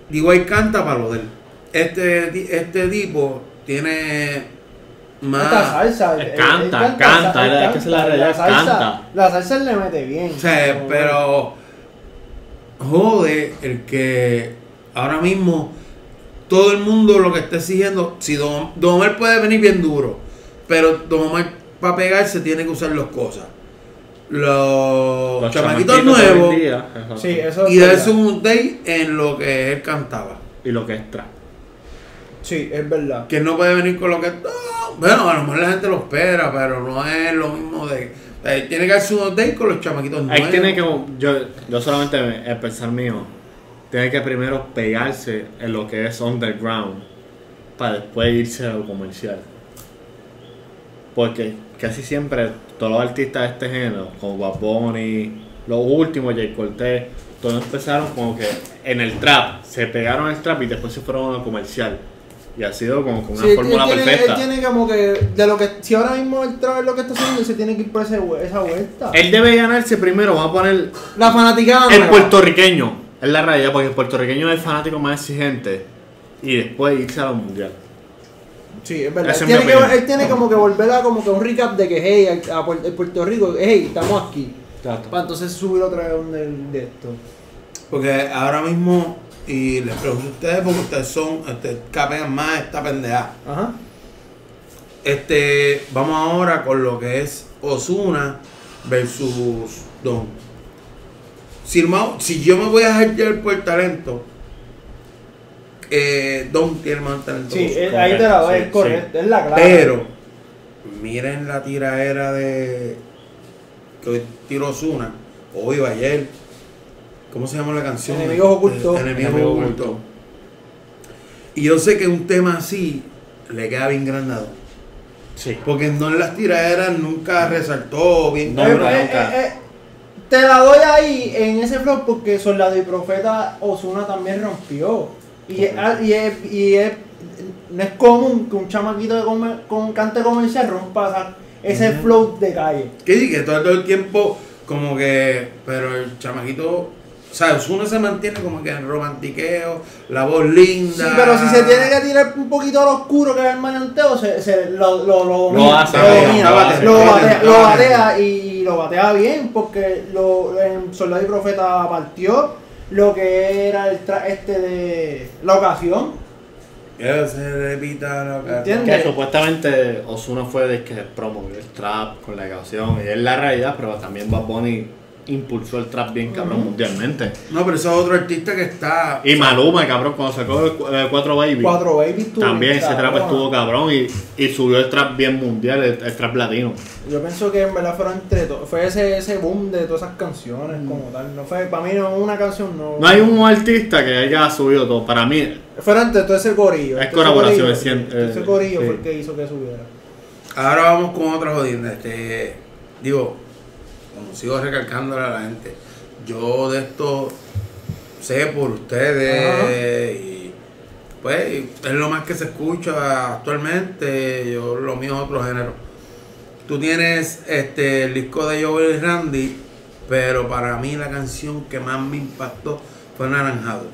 D.Y. canta para lo de él. Este, este tipo tiene Esta más. salsa. Él él- él canta, canta, él él es que se la realidad, salsa, canta. La salsa él le mete bien. O sea, pero jode el que ahora mismo todo el mundo lo que está exigiendo, si Don, Don Omar puede venir bien duro, pero Don Omar para pegarse tiene que usar las cosas. Los, Los chamaquitos nuevos. Sí, eso es y darse un update en lo que él cantaba. Y lo que es trap. Sí, es verdad. Que no puede venir con lo que. "Ah, bueno, a lo mejor la gente lo espera, pero no es lo mismo de. eh, tiene que darse un update con los chamaquitos Ahí nuevos. tiene que, yo, yo solamente el pensar mío, tiene que primero pegarse en lo que es underground para después irse a lo comercial. Porque casi siempre todos los artistas de este género, como Bad Bunny, los últimos, Jay Cortez, todos empezaron como que en el trap, se pegaron al trap y después se fueron a lo comercial. Y ha sido como que una Sí, fórmula él, tiene, perfecta. él tiene como que de lo que si ahora mismo él trae lo que está haciendo, se tiene que ir por ese esa vuelta. Él debe ganarse primero, vamos a poner la fanaticada El nueva. puertorriqueño, es la realidad, porque el puertorriqueño es el fanático más exigente y después irse a lo mundial. Sí, es verdad. Él es tiene, mi que, opinión. él tiene como que volver a como que un recap de que hey, a, a Puer- a Puerto Rico, hey, estamos aquí. Para entonces subir otra vez un de esto. Porque ahora mismo, y les pregunto a ustedes porque ustedes son, este, capean más esta pendeja. Ajá. Este, vamos ahora con lo que es Osuna versus Don. Si, si yo me voy a dejar por el talento, eh, Don tiene más talento. Sí, ahí te la doy, Sí, es correcto, es la clave. Pero, miren la tiraera de. que hoy tiró Osuna, o iba ayer. ¿Cómo se llama la canción? Enemigos ocultos. Enemigos Enemigos ocultos. ocultos. Y yo sé que un tema así le queda bien grandado. Sí. Porque no en las tiraderas nunca resaltó bien. No, Eh, eh, nunca. eh, eh, te la doy ahí en ese flow porque Soldado y Profeta Osuna también rompió. Y, es, y, es, y es- no es común que un chamaquito de comer- con cante comercial rompa ese flow de calle. Que sí, que todo, todo el tiempo, como que. Pero el chamaquito. O sea, uno se mantiene como que en romantiqueo, la voz linda. Sí, pero si se tiene que tirar un poquito al oscuro que es el maleanteo, se, se lo, lo, lo lo, lo hace, batea, y lo batea bien porque lo, en Soldado y Profeta partió lo que era el tra- este de la ocasión. Que se repita que. ¿Entiendes? Que supuestamente Osuna fue de que promovió el trap con la canción y es la realidad, pero también Bad Bunny impulsó el trap bien cabrón mundialmente. No, pero eso es otro artista que está. Y Maluma, cabrón, cuando sacó eh, Cuatro Baby. Cuatro Baby estuvo También ese trap cabrón. estuvo cabrón y, y subió el trap bien mundial, el, el trap latino. Yo pienso que en verdad fueron entre todos. Fue ese, ese boom de todas esas canciones como tal. No fue, para mí no una canción no. No hay un artista que haya subido todo. Para mí, Fueron entre todo ese corillo. Es ese colaboración, corillo, es Ese eh, corillo sí. fue el que hizo que subiera. Ahora vamos con otra jodienda. Este, digo, como sigo recalcándole a la gente, yo de esto sé por ustedes y pues es lo más que se escucha actualmente. Yo lo mío es otro género. Tú tienes este el disco de Joel y Randy, pero para mí la canción que más me impactó fue Naranjado.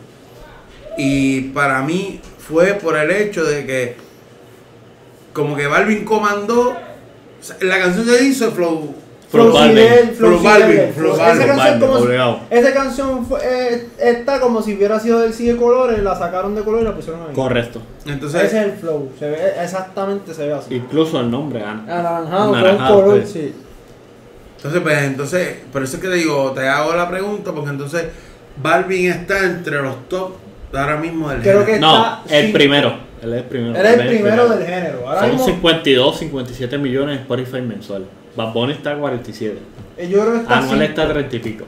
Y para mí fue por el hecho de que como que Balvin comandó. la canción se hizo. Flow Fidel. Balvin, Flow Esa Balvin, canción. Esa fue, eh, está como si hubiera sido del sí de colores, la sacaron de color y la pusieron ahí. correcto. Entonces, Ese es el flow, se ve, exactamente se ve así. Incluso el nombre, ah, Anaranjado, con Anaranjado, color, sí. sí. entonces, pues, entonces, por eso es que te digo, te hago la pregunta, porque entonces Balvin está entre los top ahora mismo del Creo género. que No, está el sin- primero. Él es el primero. Él es el primero del género. Ahora Son mismo, 52, 57 millones en Spotify mensual. Bad Bunny está a 47. eh, yo creo que está Anual cinco. está a 30 y pico.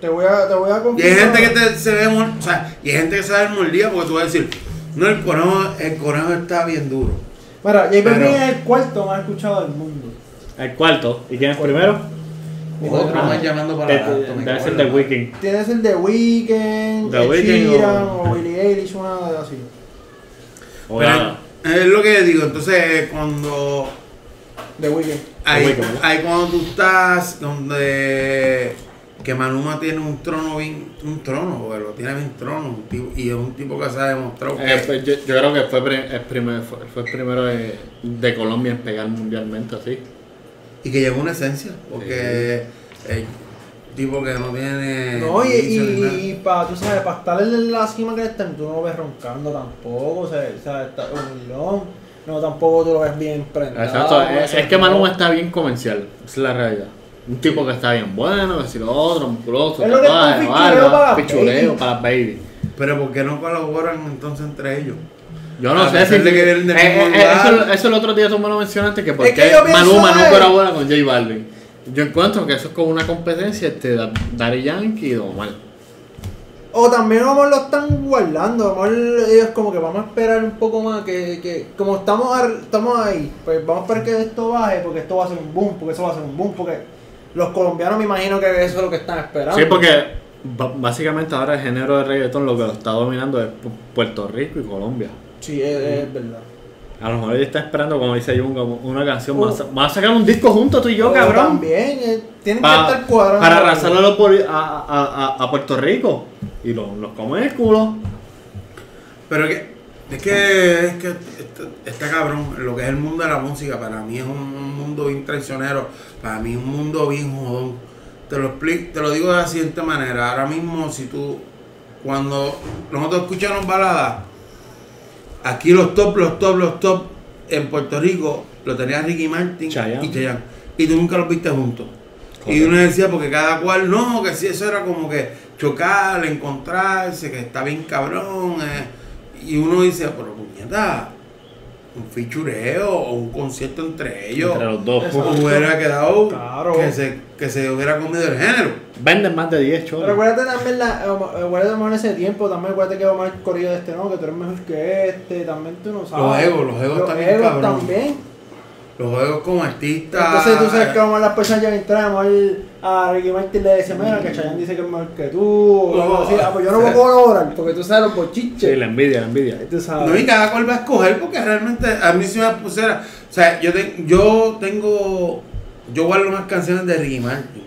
Te voy a, te voy a Y hay gente que te- se ve, mol- o sea, y hay gente que se da el mordida porque tú vas a decir, no, el conejo, el conejo está bien duro. Mira, J Balvin es el cuarto más escuchado del mundo. El cuarto. ¿Y quién es primero? Otro Ah, más llamando para de- Debe ser en The la Weeknd. Tienes el de Weeknd, The Weeknd Sheeran o- o Billie Eilish, una de así. O Pero nada. es lo que digo, entonces cuando The Weeknd. Ahí, ahí cuando tú estás donde que Manuma tiene un trono bien, un trono, lo tiene bien trono, un tipo- y es un tipo que se ha demostrado que Eh, pues, yo, yo creo que fue, el primer, fue, fue el primero de, de Colombia en pegar mundialmente así. y que lleva una esencia, porque es un tipo que no tiene No, y, nada. y, para, tú sabes, para estar en la cima que está, tú no lo ves roncando tampoco, o sea, o sea está humilón, no, tampoco tú lo ves bien prendido. Exacto, es, es que Maluma está bien comercial, esa es la realidad. Un tipo que está bien bueno, que si lo otro, musculoso, Es lo que es barba, baby. para las baby. Pero ¿por qué no colaboran entonces entre ellos? Yo no A sé si. que del eh, eh, lugar. eso, eso el otro día tú me lo mencionaste, que por Es que qué no eh. colabora con J Balvin. Yo encuentro que eso es como una competencia entre Da- Daddy Yankee y Don Omar. O también a lo están guardando, mejor ellos como que vamos a esperar un poco más, que, que como estamos, estamos ahí, pues vamos a esperar que esto baje, porque esto va a ser un boom, porque eso va a ser un boom, porque los colombianos me imagino que eso es lo que están esperando. Sí, porque básicamente ahora el género de reggaetón lo que lo está dominando es Pu- Puerto Rico y Colombia. Sí, es, es verdad. A lo mejor ella está esperando, como dice Jun, como una canción. Oh. Vamos a, vamos sacar un disco juntos tú y yo, O cabrón. También, eh, tienen Pa- que estar cuadrando. para arrasarlo a, a, a Puerto Rico. Y los los comen el culo. Pero que, es que, es que está, está cabrón. Lo que es el mundo de la música, para mí es un, un mundo bien traicionero. Para mí es un mundo bien jodón. Te lo explico, te lo digo de la siguiente manera. Ahora mismo, si tú, cuando nosotros escuchamos baladas, aquí los top, los top, los top, en Puerto Rico, lo tenía Ricky Martin Chayanne. y Chayanne. Y tú nunca los viste juntos. Y uno decía, porque cada cual, no, que si eso era como que chocar, encontrarse, que está bien cabrón. eh. Y uno dice, pero puñeta, un fichureo o un concierto entre ellos. Entre los dos. Exacto. Hubiera quedado Claro. que, se, que se hubiera comido el género. Venden más de 10 Pero choros. acuérdate también, la, eh, acuérdate más en ese tiempo, también acuérdate que vamos al corrido de este, no, que tú eres mejor que este, también tú no sabes. egos, los egos también, egos cabrón. también. Los juegos como artistas. Entonces tú sabes que vamos a las personas ya entramos a Ricky Martin le decía, mira, que Chayanne dice que es mejor que tú, o algo así. Ah, pues yo no voy a *laughs* colaborar, porque tú sabes los bochiches. Sí, la envidia, la envidia. Tú sabes. No, y cada cual va a escoger porque realmente a mí si me pusiera. O sea, yo, te- yo tengo. Yo guardo más canciones de Ricky Martin.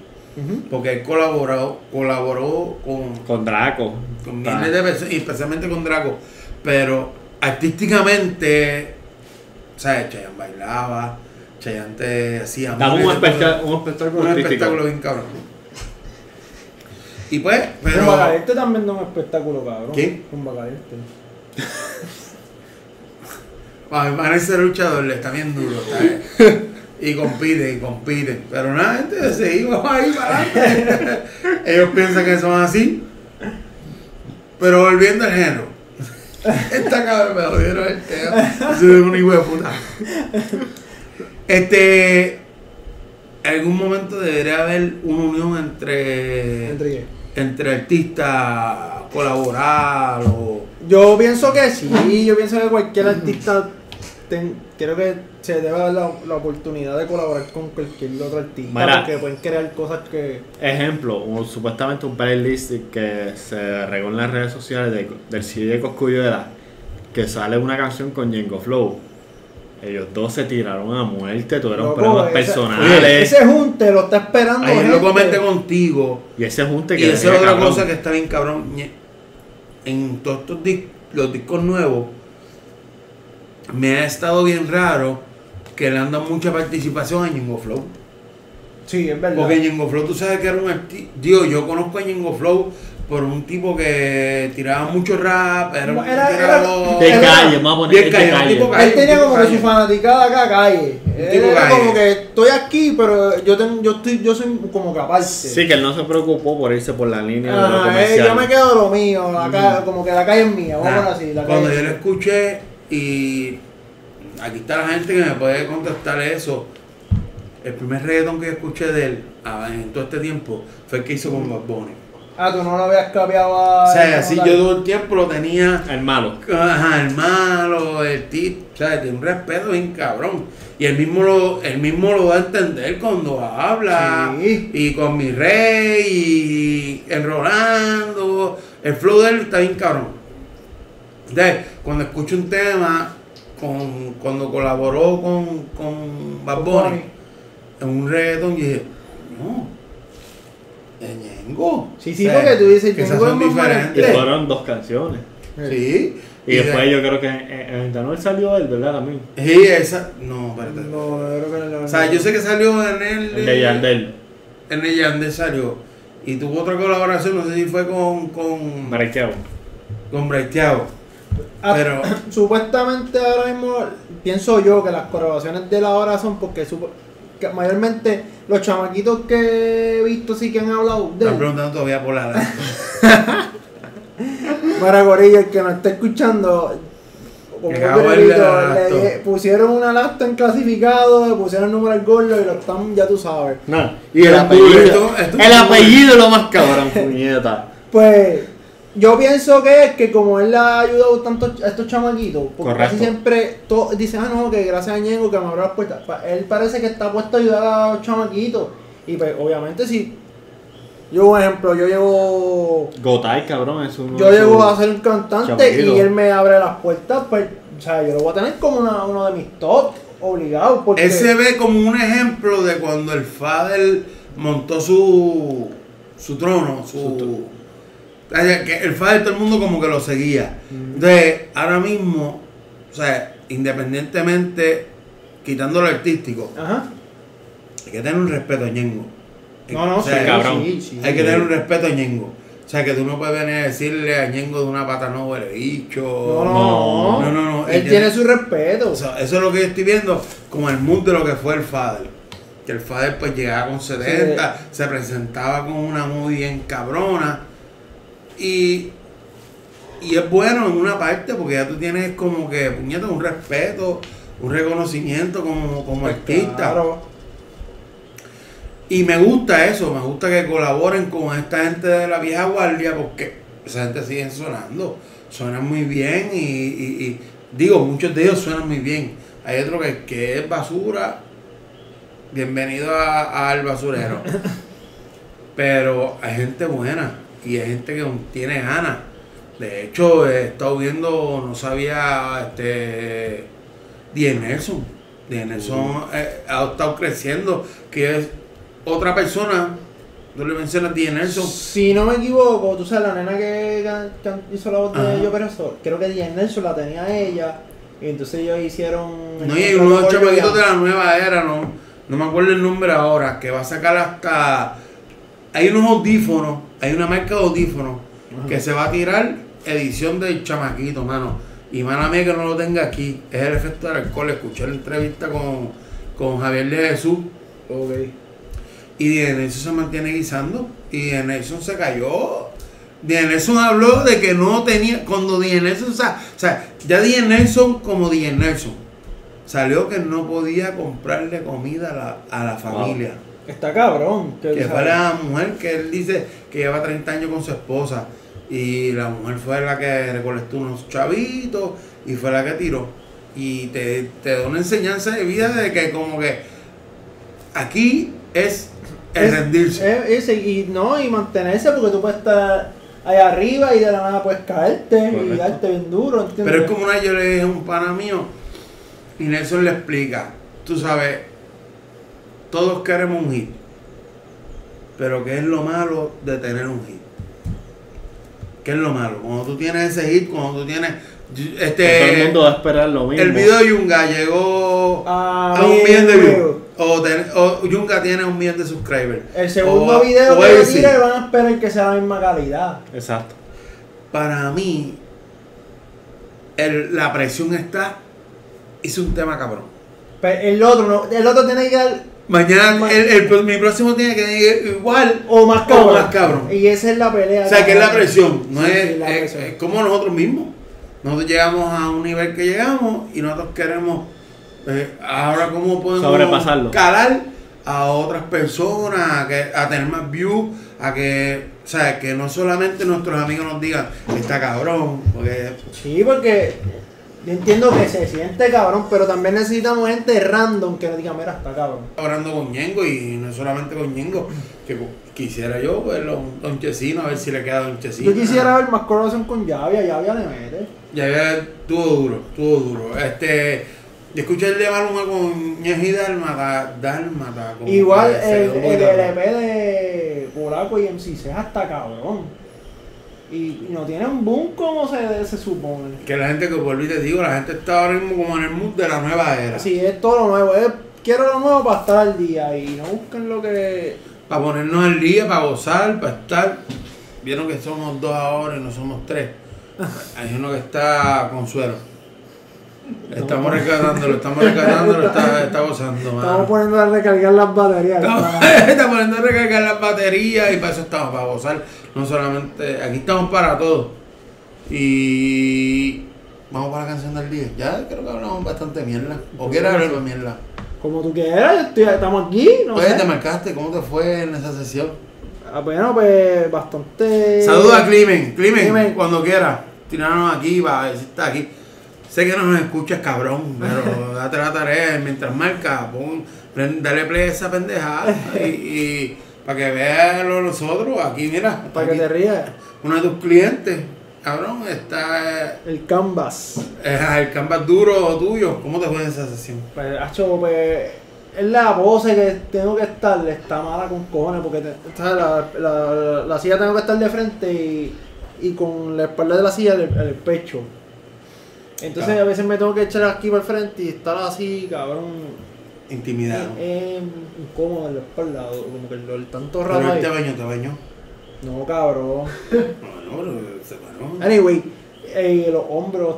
Porque él colaboró, colaboró con, Con Draco. con miles de personas, y especialmente con Draco. Pero artísticamente, sea, Chayanne bailaba, Chayanne te hacía Daba un, cosas. un espectáculo un espectáculo bien cabrón. Y pues, Pero. Bacalerte también da un espectáculo, cabrón. ¿Quién? Con Bacalerte. Para *laughs* parece luchador, le está bien duro. ¿sabes? Y compiten, y compiten. Pero nada, gente, seguimos ahí para adelante. *laughs* Ellos piensan que son así. Pero volviendo al género. Esta cabrón me jodieron el tema. Soy un hijo de puta. Este. En algún momento debería haber una unión entre. ¿Entre qué? entre artistas, colaborar o. Yo pienso que sí, yo pienso que cualquier artista ten- creo que se debe dar la, la oportunidad de colaborar con cualquier otro artista Mira. porque pueden crear cosas que Ejemplo, un- supuestamente un playlist que se regó en las redes sociales de- del CD de Coscuyuela, que sale una canción con Yengo Flow. Ellos dos se tiraron a muerte, tuvieron Loco, problemas ese- personales. ese junte lo está esperando Ayer lo contigo. y ese junte que Y esa es otra cabrón. cosa que está bien cabrón. En todos estos dis- los discos nuevos, me ha estado bien raro que le han dado mucha participación a Ñengo Flow. Sí, es verdad. Porque Ñengo Flow, tú sabes que era un artista. Digo, yo conozco a Ñengo Flow por un tipo que tiraba mucho rap, era un Era- tirador- De Era- calle, vamos a poner de calle, un calle. tipo Él tenía tipo como que su fanaticada acá calle. Él era calle. como que estoy aquí, pero yo tengo, yo estoy, yo soy como aparte. Sí, que él no se preocupó por irse por la línea de lo eh, comercial. yo me quedo de lo mío, la ca- como que la calle es mía, vamos a Nah, poner así, la cuando calle yo lo escuché y aquí está la gente que me puede contestar eso. El primer reggaetón que yo escuché de él ah, en todo este tiempo fue el que hizo con Bad Bunny. Ah, tú no lo habías cambiado a... O sea, así yo todo el tiempo lo tenía El malo. Ajá, el malo, el tip, o sea, tiene un respeto bien cabrón. Y él mismo lo, él mismo lo da a entender cuando habla. Sí. Y con mi rey, y el Rolando. El flow de él está bien cabrón. Entonces, cuando escucho un tema, con, cuando colaboró con, con Bad Bunny, en un reggaetón, yo dije, no, de Ñengo. Sí, sí, porque tú dices, que son diferentes. Y fueron dos canciones. Sí. Y de- después yo creo que en, en salió él, ¿verdad? También. Sí, esa. No, espérate. No, yo creo que no. O sea, yo sé que salió en el. El de Yandel. En el Yandel salió. Y tuvo otra colaboración, no sé si fue con. con. Con Braithiago. Ah, Pero. *clears throat* Supuestamente ahora mismo pienso yo que las colaboraciones de la hora son porque supo- que mayormente los chamaquitos que he visto sí que han hablado de Están preguntando todavía por la. Para *laughs* Corillo, el que nos está escuchando, como le pusieron una lasta en clasificado, le pusieron el número al gordo y lo están, ya tú sabes. No. Y el Esto- apellido. esto- esto- el apellido es lo más cabrón, puñeta. Pues yo pienso que es que como él le ha ayudado tanto a estos chamaquitos, porque Correcto. casi siempre todos dicen, ah no, que gracias a Ñengo que me abrió las puertas. Pa- Él parece que está puesto a ayudar a los chamaquitos. Y pues obviamente si yo un ejemplo, yo llego Gotay, cabrón, es un. yo llego a ser un cantante chamaquito. y él me abre las puertas, pues o sea, yo lo voy a tener como una- uno de mis top obligados porque Él se ve como un ejemplo de cuando el Fadel montó su. su trono, su. El Fadel todo el mundo como que lo seguía. Entonces, ahora mismo, o sea, independientemente, quitando lo artístico, Ajá. hay que tener un respeto a Ñengo. No, no, O sea, sí, cabrón. sí, sí. Hay que tener un respeto a Ñengo. O sea, que tú no puedes venir a decirle a Ñengo de una pata no huele bicho. No, no, no, no, no. Él tiene su respeto. O sea, eso es lo que yo estoy viendo como el mood de lo que fue el Fader. Que el Fader pues llegaba con 70, se presentaba con una muy bien cabrona. Y, y es bueno en una parte porque ya tú tienes como que, puñeta, un respeto, un reconocimiento como, como artista. Claro. Y me gusta eso, me gusta que colaboren con esta gente de la vieja guardia porque esa gente sigue sonando, suenan muy bien y, y- y digo, muchos de ellos suenan muy bien. Hay otro que, que es basura, bienvenido a- al basurero. *laughs* Pero hay gente buena y hay gente que tiene ganas. De hecho, he estado viendo, no sabía, este, Die Nelson. Die Nelson eh, ha estado creciendo, que es otra persona. Tú le mencionas Die Nelson. Si no me equivoco, tú sabes, la nena que, hizo la voz de Yo Pero creo que Diane Nelson la tenía ella. Y entonces ellos hicieron. No, y hay unos chamaquitos de la nueva era, no, no me acuerdo el nombre ahora, que va a sacar hasta. Hay unos audífonos, hay una marca de audífonos que se va a tirar edición del chamaquito, mano. Y mala mía que no lo tenga aquí, es el efecto del alcohol. Escuché la entrevista con, con Javier de Jesús. Ok. Y Díaz Nelson se mantiene guisando. Y Díaz Nelson se cayó. Díaz Nelson habló de que no tenía. Cuando Díaz Nelson. O sea, o sea, ya Díaz Nelson como Díaz Nelson. Salió que no podía comprarle comida a la, a la familia. Está cabrón. Que, Que fue la mujer que él dice que lleva 30 años con su esposa. Y la mujer fue la que recolectó unos chavitos y fue la que tiró. Y te, te da una enseñanza de vida de que como que aquí es el es- rendirse. es- es- y no, y mantenerse porque tú puedes estar ahí arriba y de la nada puedes caerte y darte bien duro, ¿entiendes? Pero es como una, yo le dije a un pana mío y Nelson le explica, tú sabes, todos queremos un hit, pero ¿qué es lo malo de tener un hit? ¿Qué es lo malo? Cuando tú tienes ese hit, cuando tú tienes... Este, Todo el mundo va a esperar lo mismo. el video de Yunga llegó Ah, a un millón de views. O, ten- o Yunga tiene un millón de subscribers. El segundo O- video o que Elsie. tire van a esperar que sea la misma calidad. Exacto. Para mí, el- la presión está... Hice un tema cabrón. Pero el otro no, el otro tiene que dar Mañana, Ma- el, el- mi próximo tiene que ir igual o más o cabrón. más cabrón. Y esa es la pelea. O sea, que es la presión, no Sí, es, sí, la es- presión. es como nosotros mismos. Nosotros llegamos a un nivel que llegamos y nosotros queremos, eh, ahora cómo podemos Sobrepasarlo. calar a otras personas, a, que, a tener más views, a que, o sea, que no solamente nuestros amigos nos digan, está cabrón, porque Sí, porque yo entiendo que se siente cabrón, pero también necesitamos gente random que nos diga, mira, está cabrón. hablando con Ñengo y no solamente con Ñengo, que quisiera yo verlo un Don Chesino, a ver si le queda Don Chesino. Yo quisiera ver más colaboración con Javia, Javia le mete. Ya, estuvo duro, estuvo duro. Este, escuché el de Maluma con Ñeji Dálmata, Dálmata. Igual el, el poquito LP de Polaco y MC Ceja está cabrón. Y, no tiene un boom como se, se supone. Que la gente que volví te digo, la gente está ahora mismo como en el mood de la nueva era. Así es todo lo nuevo. es- quiero lo nuevo para estar al día y no busquen lo que. Para ponernos al día, para gozar, para estar. Vieron que somos dos ahora y no somos tres. Hay uno que está con suero. Estamos rescatándolo, estamos rescatándolo, está, está gozando. Estamos mano. poniendo a recargar las baterías. Estamos, *laughs* está poniendo a recargar las baterías y para eso estamos, para gozar. No solamente, aquí estamos para todo. Y vamos para la canción del día. Ya creo que hablamos bastante mierda. ¿O quieres hablar de mierda? Como tú quieras, estoy- estamos aquí. No Oye, sé. te marcaste, ¿cómo te fue en esa sesión? Ah, Bueno, pues bastante. Saludos a Climen, Climen, Climen. cuando quiera. Tiranos aquí, va a ver si está aquí. Sé que no nos escuchas, cabrón, pero *laughs* date la tarea mientras marca, pon, dale play a esa pendejada y, y para que vean lo de nosotros. Aquí, mira, Para que te rías. uno de tus clientes, cabrón, está El canvas. eh, el canvas duro tuyo. ¿Cómo te fue en esa sesión? Pues, hacho, pues. Es la pose que tengo que estar, está mala con cojones, porque te- ¿sabes? la, la, la silla tengo que estar de frente y, y con la espalda de la silla el, el pecho. Entonces a veces me tengo que echar aquí por el frente y estar así, cabrón. Intimidado. Es incómodo en la espalda, como que el, tanto Pero rato él ahí. te bañó, te bañó. No, cabrón. No, no, pero se paró. Anyway, eh, los hombros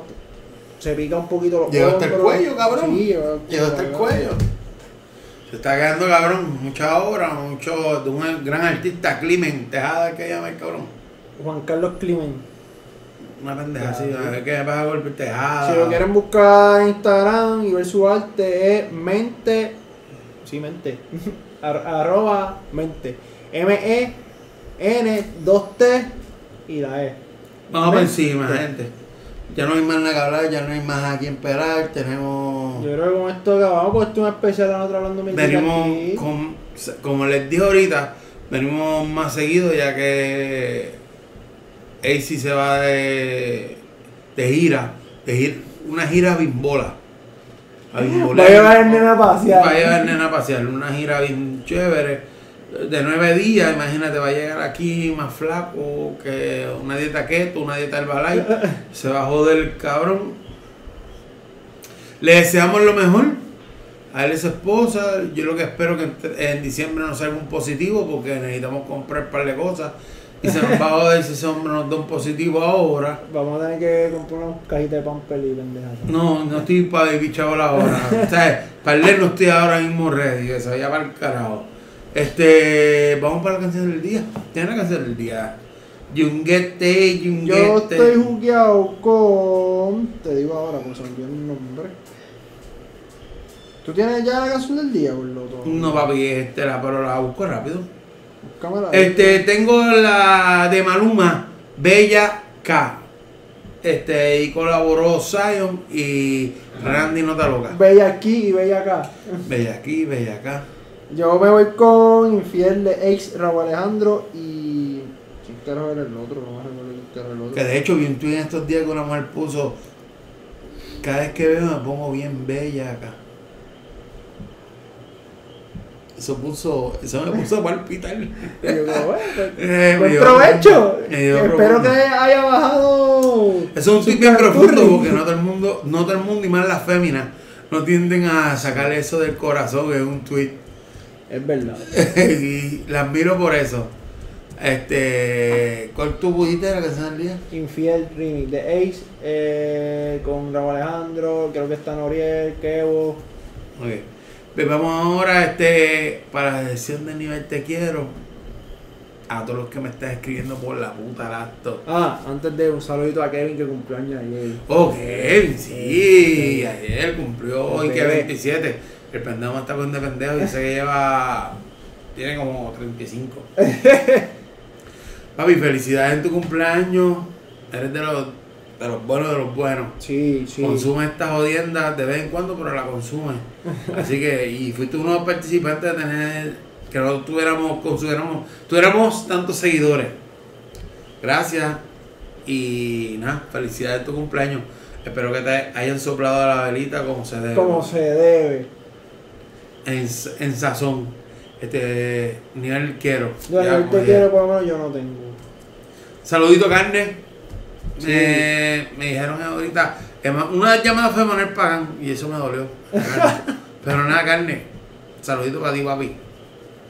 se pica un poquito los Llegó hasta el hombros. cuello, cabrón. Sí, llegó, Llegó hasta el cuello. Se está quedando cabrón, mucha obra, mucho de un gran artista, Climen, Tejada que llama el cabrón. Juan Carlos Climen. Una pendeja así, a qué pasa con el Tejada. Si lo quieren buscar en Instagram y ver su arte es mente. Sí, mente. *laughs* Ar- arroba mente. M-E-N 2T y la E. Vamos por encima, gente. Ya no hay más nada que hablar, ya no hay más a quién esperar, tenemos... Yo creo que con esto acabamos porque esto es un especial a nosotros hablando Venimos, aquí. con, como les dije ahorita, venimos más seguido ya que AC se va de, de gira, de una gira bimbola. A Va a llevar el nena a pasear. Va a llevar nena a pasear, una gira bien chévere. De nueve días, imagínate, va a llegar aquí más flaco que una dieta keto, una dieta Herbalife. *laughs* Se va a joder el cabrón. Le deseamos lo mejor. A él y su esposa. Yo lo que espero que en, en diciembre nos salga un positivo porque necesitamos comprar un par de cosas. Y se nos va a joder si ese hombre nos da un positivo ahora. Vamos a tener que comprar unas cajitas de pamper y pendejas. No, no estoy para bichado la hora. o sea, para leer no estoy ahora mismo ready, que se vaya para el carajo. Este, vamos para la canción del día. Tiene la canción del día. Yunguete, Yo yunguete. estoy jugueado con. Te digo ahora, pues se me olvidó el nombre. ¿Tú tienes ya la canción del día, Borloto? No, papi, este, la, pero la busco rápido. Este, tengo la de Maluma, Bella K. Este, y colaboró Zion y Randy Nota Loca. Bella aquí y bella acá. Bella aquí, Bella acá. Yo me voy con Infiel de ex Raúl Alejandro y. ¿Quién carajo era el otro? No me recuerdo quién carajo era el otro. Que de hecho vi un tweet en estos días que una mujer puso. Cada vez que veo me pongo bien bella acá. Eso puso. Eso me puso a palpitar. Yo como, bueno, pues, *laughs* Eh, buen provecho. dio Espero que haya bajado. Eso es un tweet bien profundo porque no todo el mundo, no todo el mundo y más las féminas no tienden a sacarle eso del corazón que es un tweet. Es verdad. *laughs* y las miro por eso. Este. ¿Cuál tú pusiste de la canción del día? Infiel remix de Ace eh, con Raúl Alejandro, creo que está Noriel, Kevo. Ok. Pues vamos ahora este, para la sesión de nivel Te Quiero. A todos los que me están escribiendo por la puta laptop. Ah, antes de un saludito a Kevin que cumplió años ayer. Oh, Kevin, sí, ayer cumplió hoy que Bebé. 27. El pendejo está con de pendejo y sé que lleva. Tiene como 35. *laughs* Papi, felicidades en tu cumpleaños. Eres de los, de los buenos de los buenos. Sí, sí. Consume esta jodienda de vez en cuando, pero la consume. Así que, y fuiste uno de los participantes de tener, que no tuviéramos, consideramos, tuviéramos tantos seguidores. Gracias. Y nada, felicidades en tu cumpleaños. Espero que te hayan soplado la velita como se debe. Como se debe. En, en sazón. Este, nivel quiero. Yo Ya, te quiero, por lo menos yo no tengo. Saludito, carne. Sí. Me, me dijeron ahorita. Una llamada fue Manuel Pagan y eso me dolió. *laughs* Pero nada, carne. Saludito para ti, papi.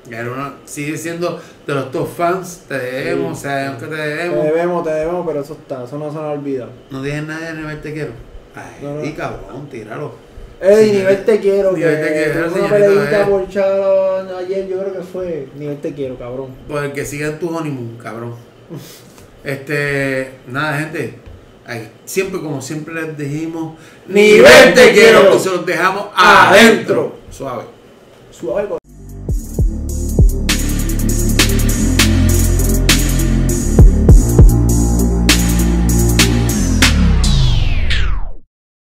Una- sigue siendo de los top fans. Te debemos, Sí. sabemos que te Te debemos. debemos, te debemos, pero eso está, eso no se nos olvida. No tienes nadie en nivel te quiero. Ay, No, no. y cabrón, tíralo. Sí, nivel te quiero, nivel te quiero, una peleita eh. por Charo ayer, yo creo que fue. Nivel te quiero, cabrón. Por el que siga en tu honeymoon, cabrón. *laughs* Este, nada, gente. Ay, siempre, como siempre les dijimos, nivel te quiero, que se los dejamos adentro. Suave. Suave.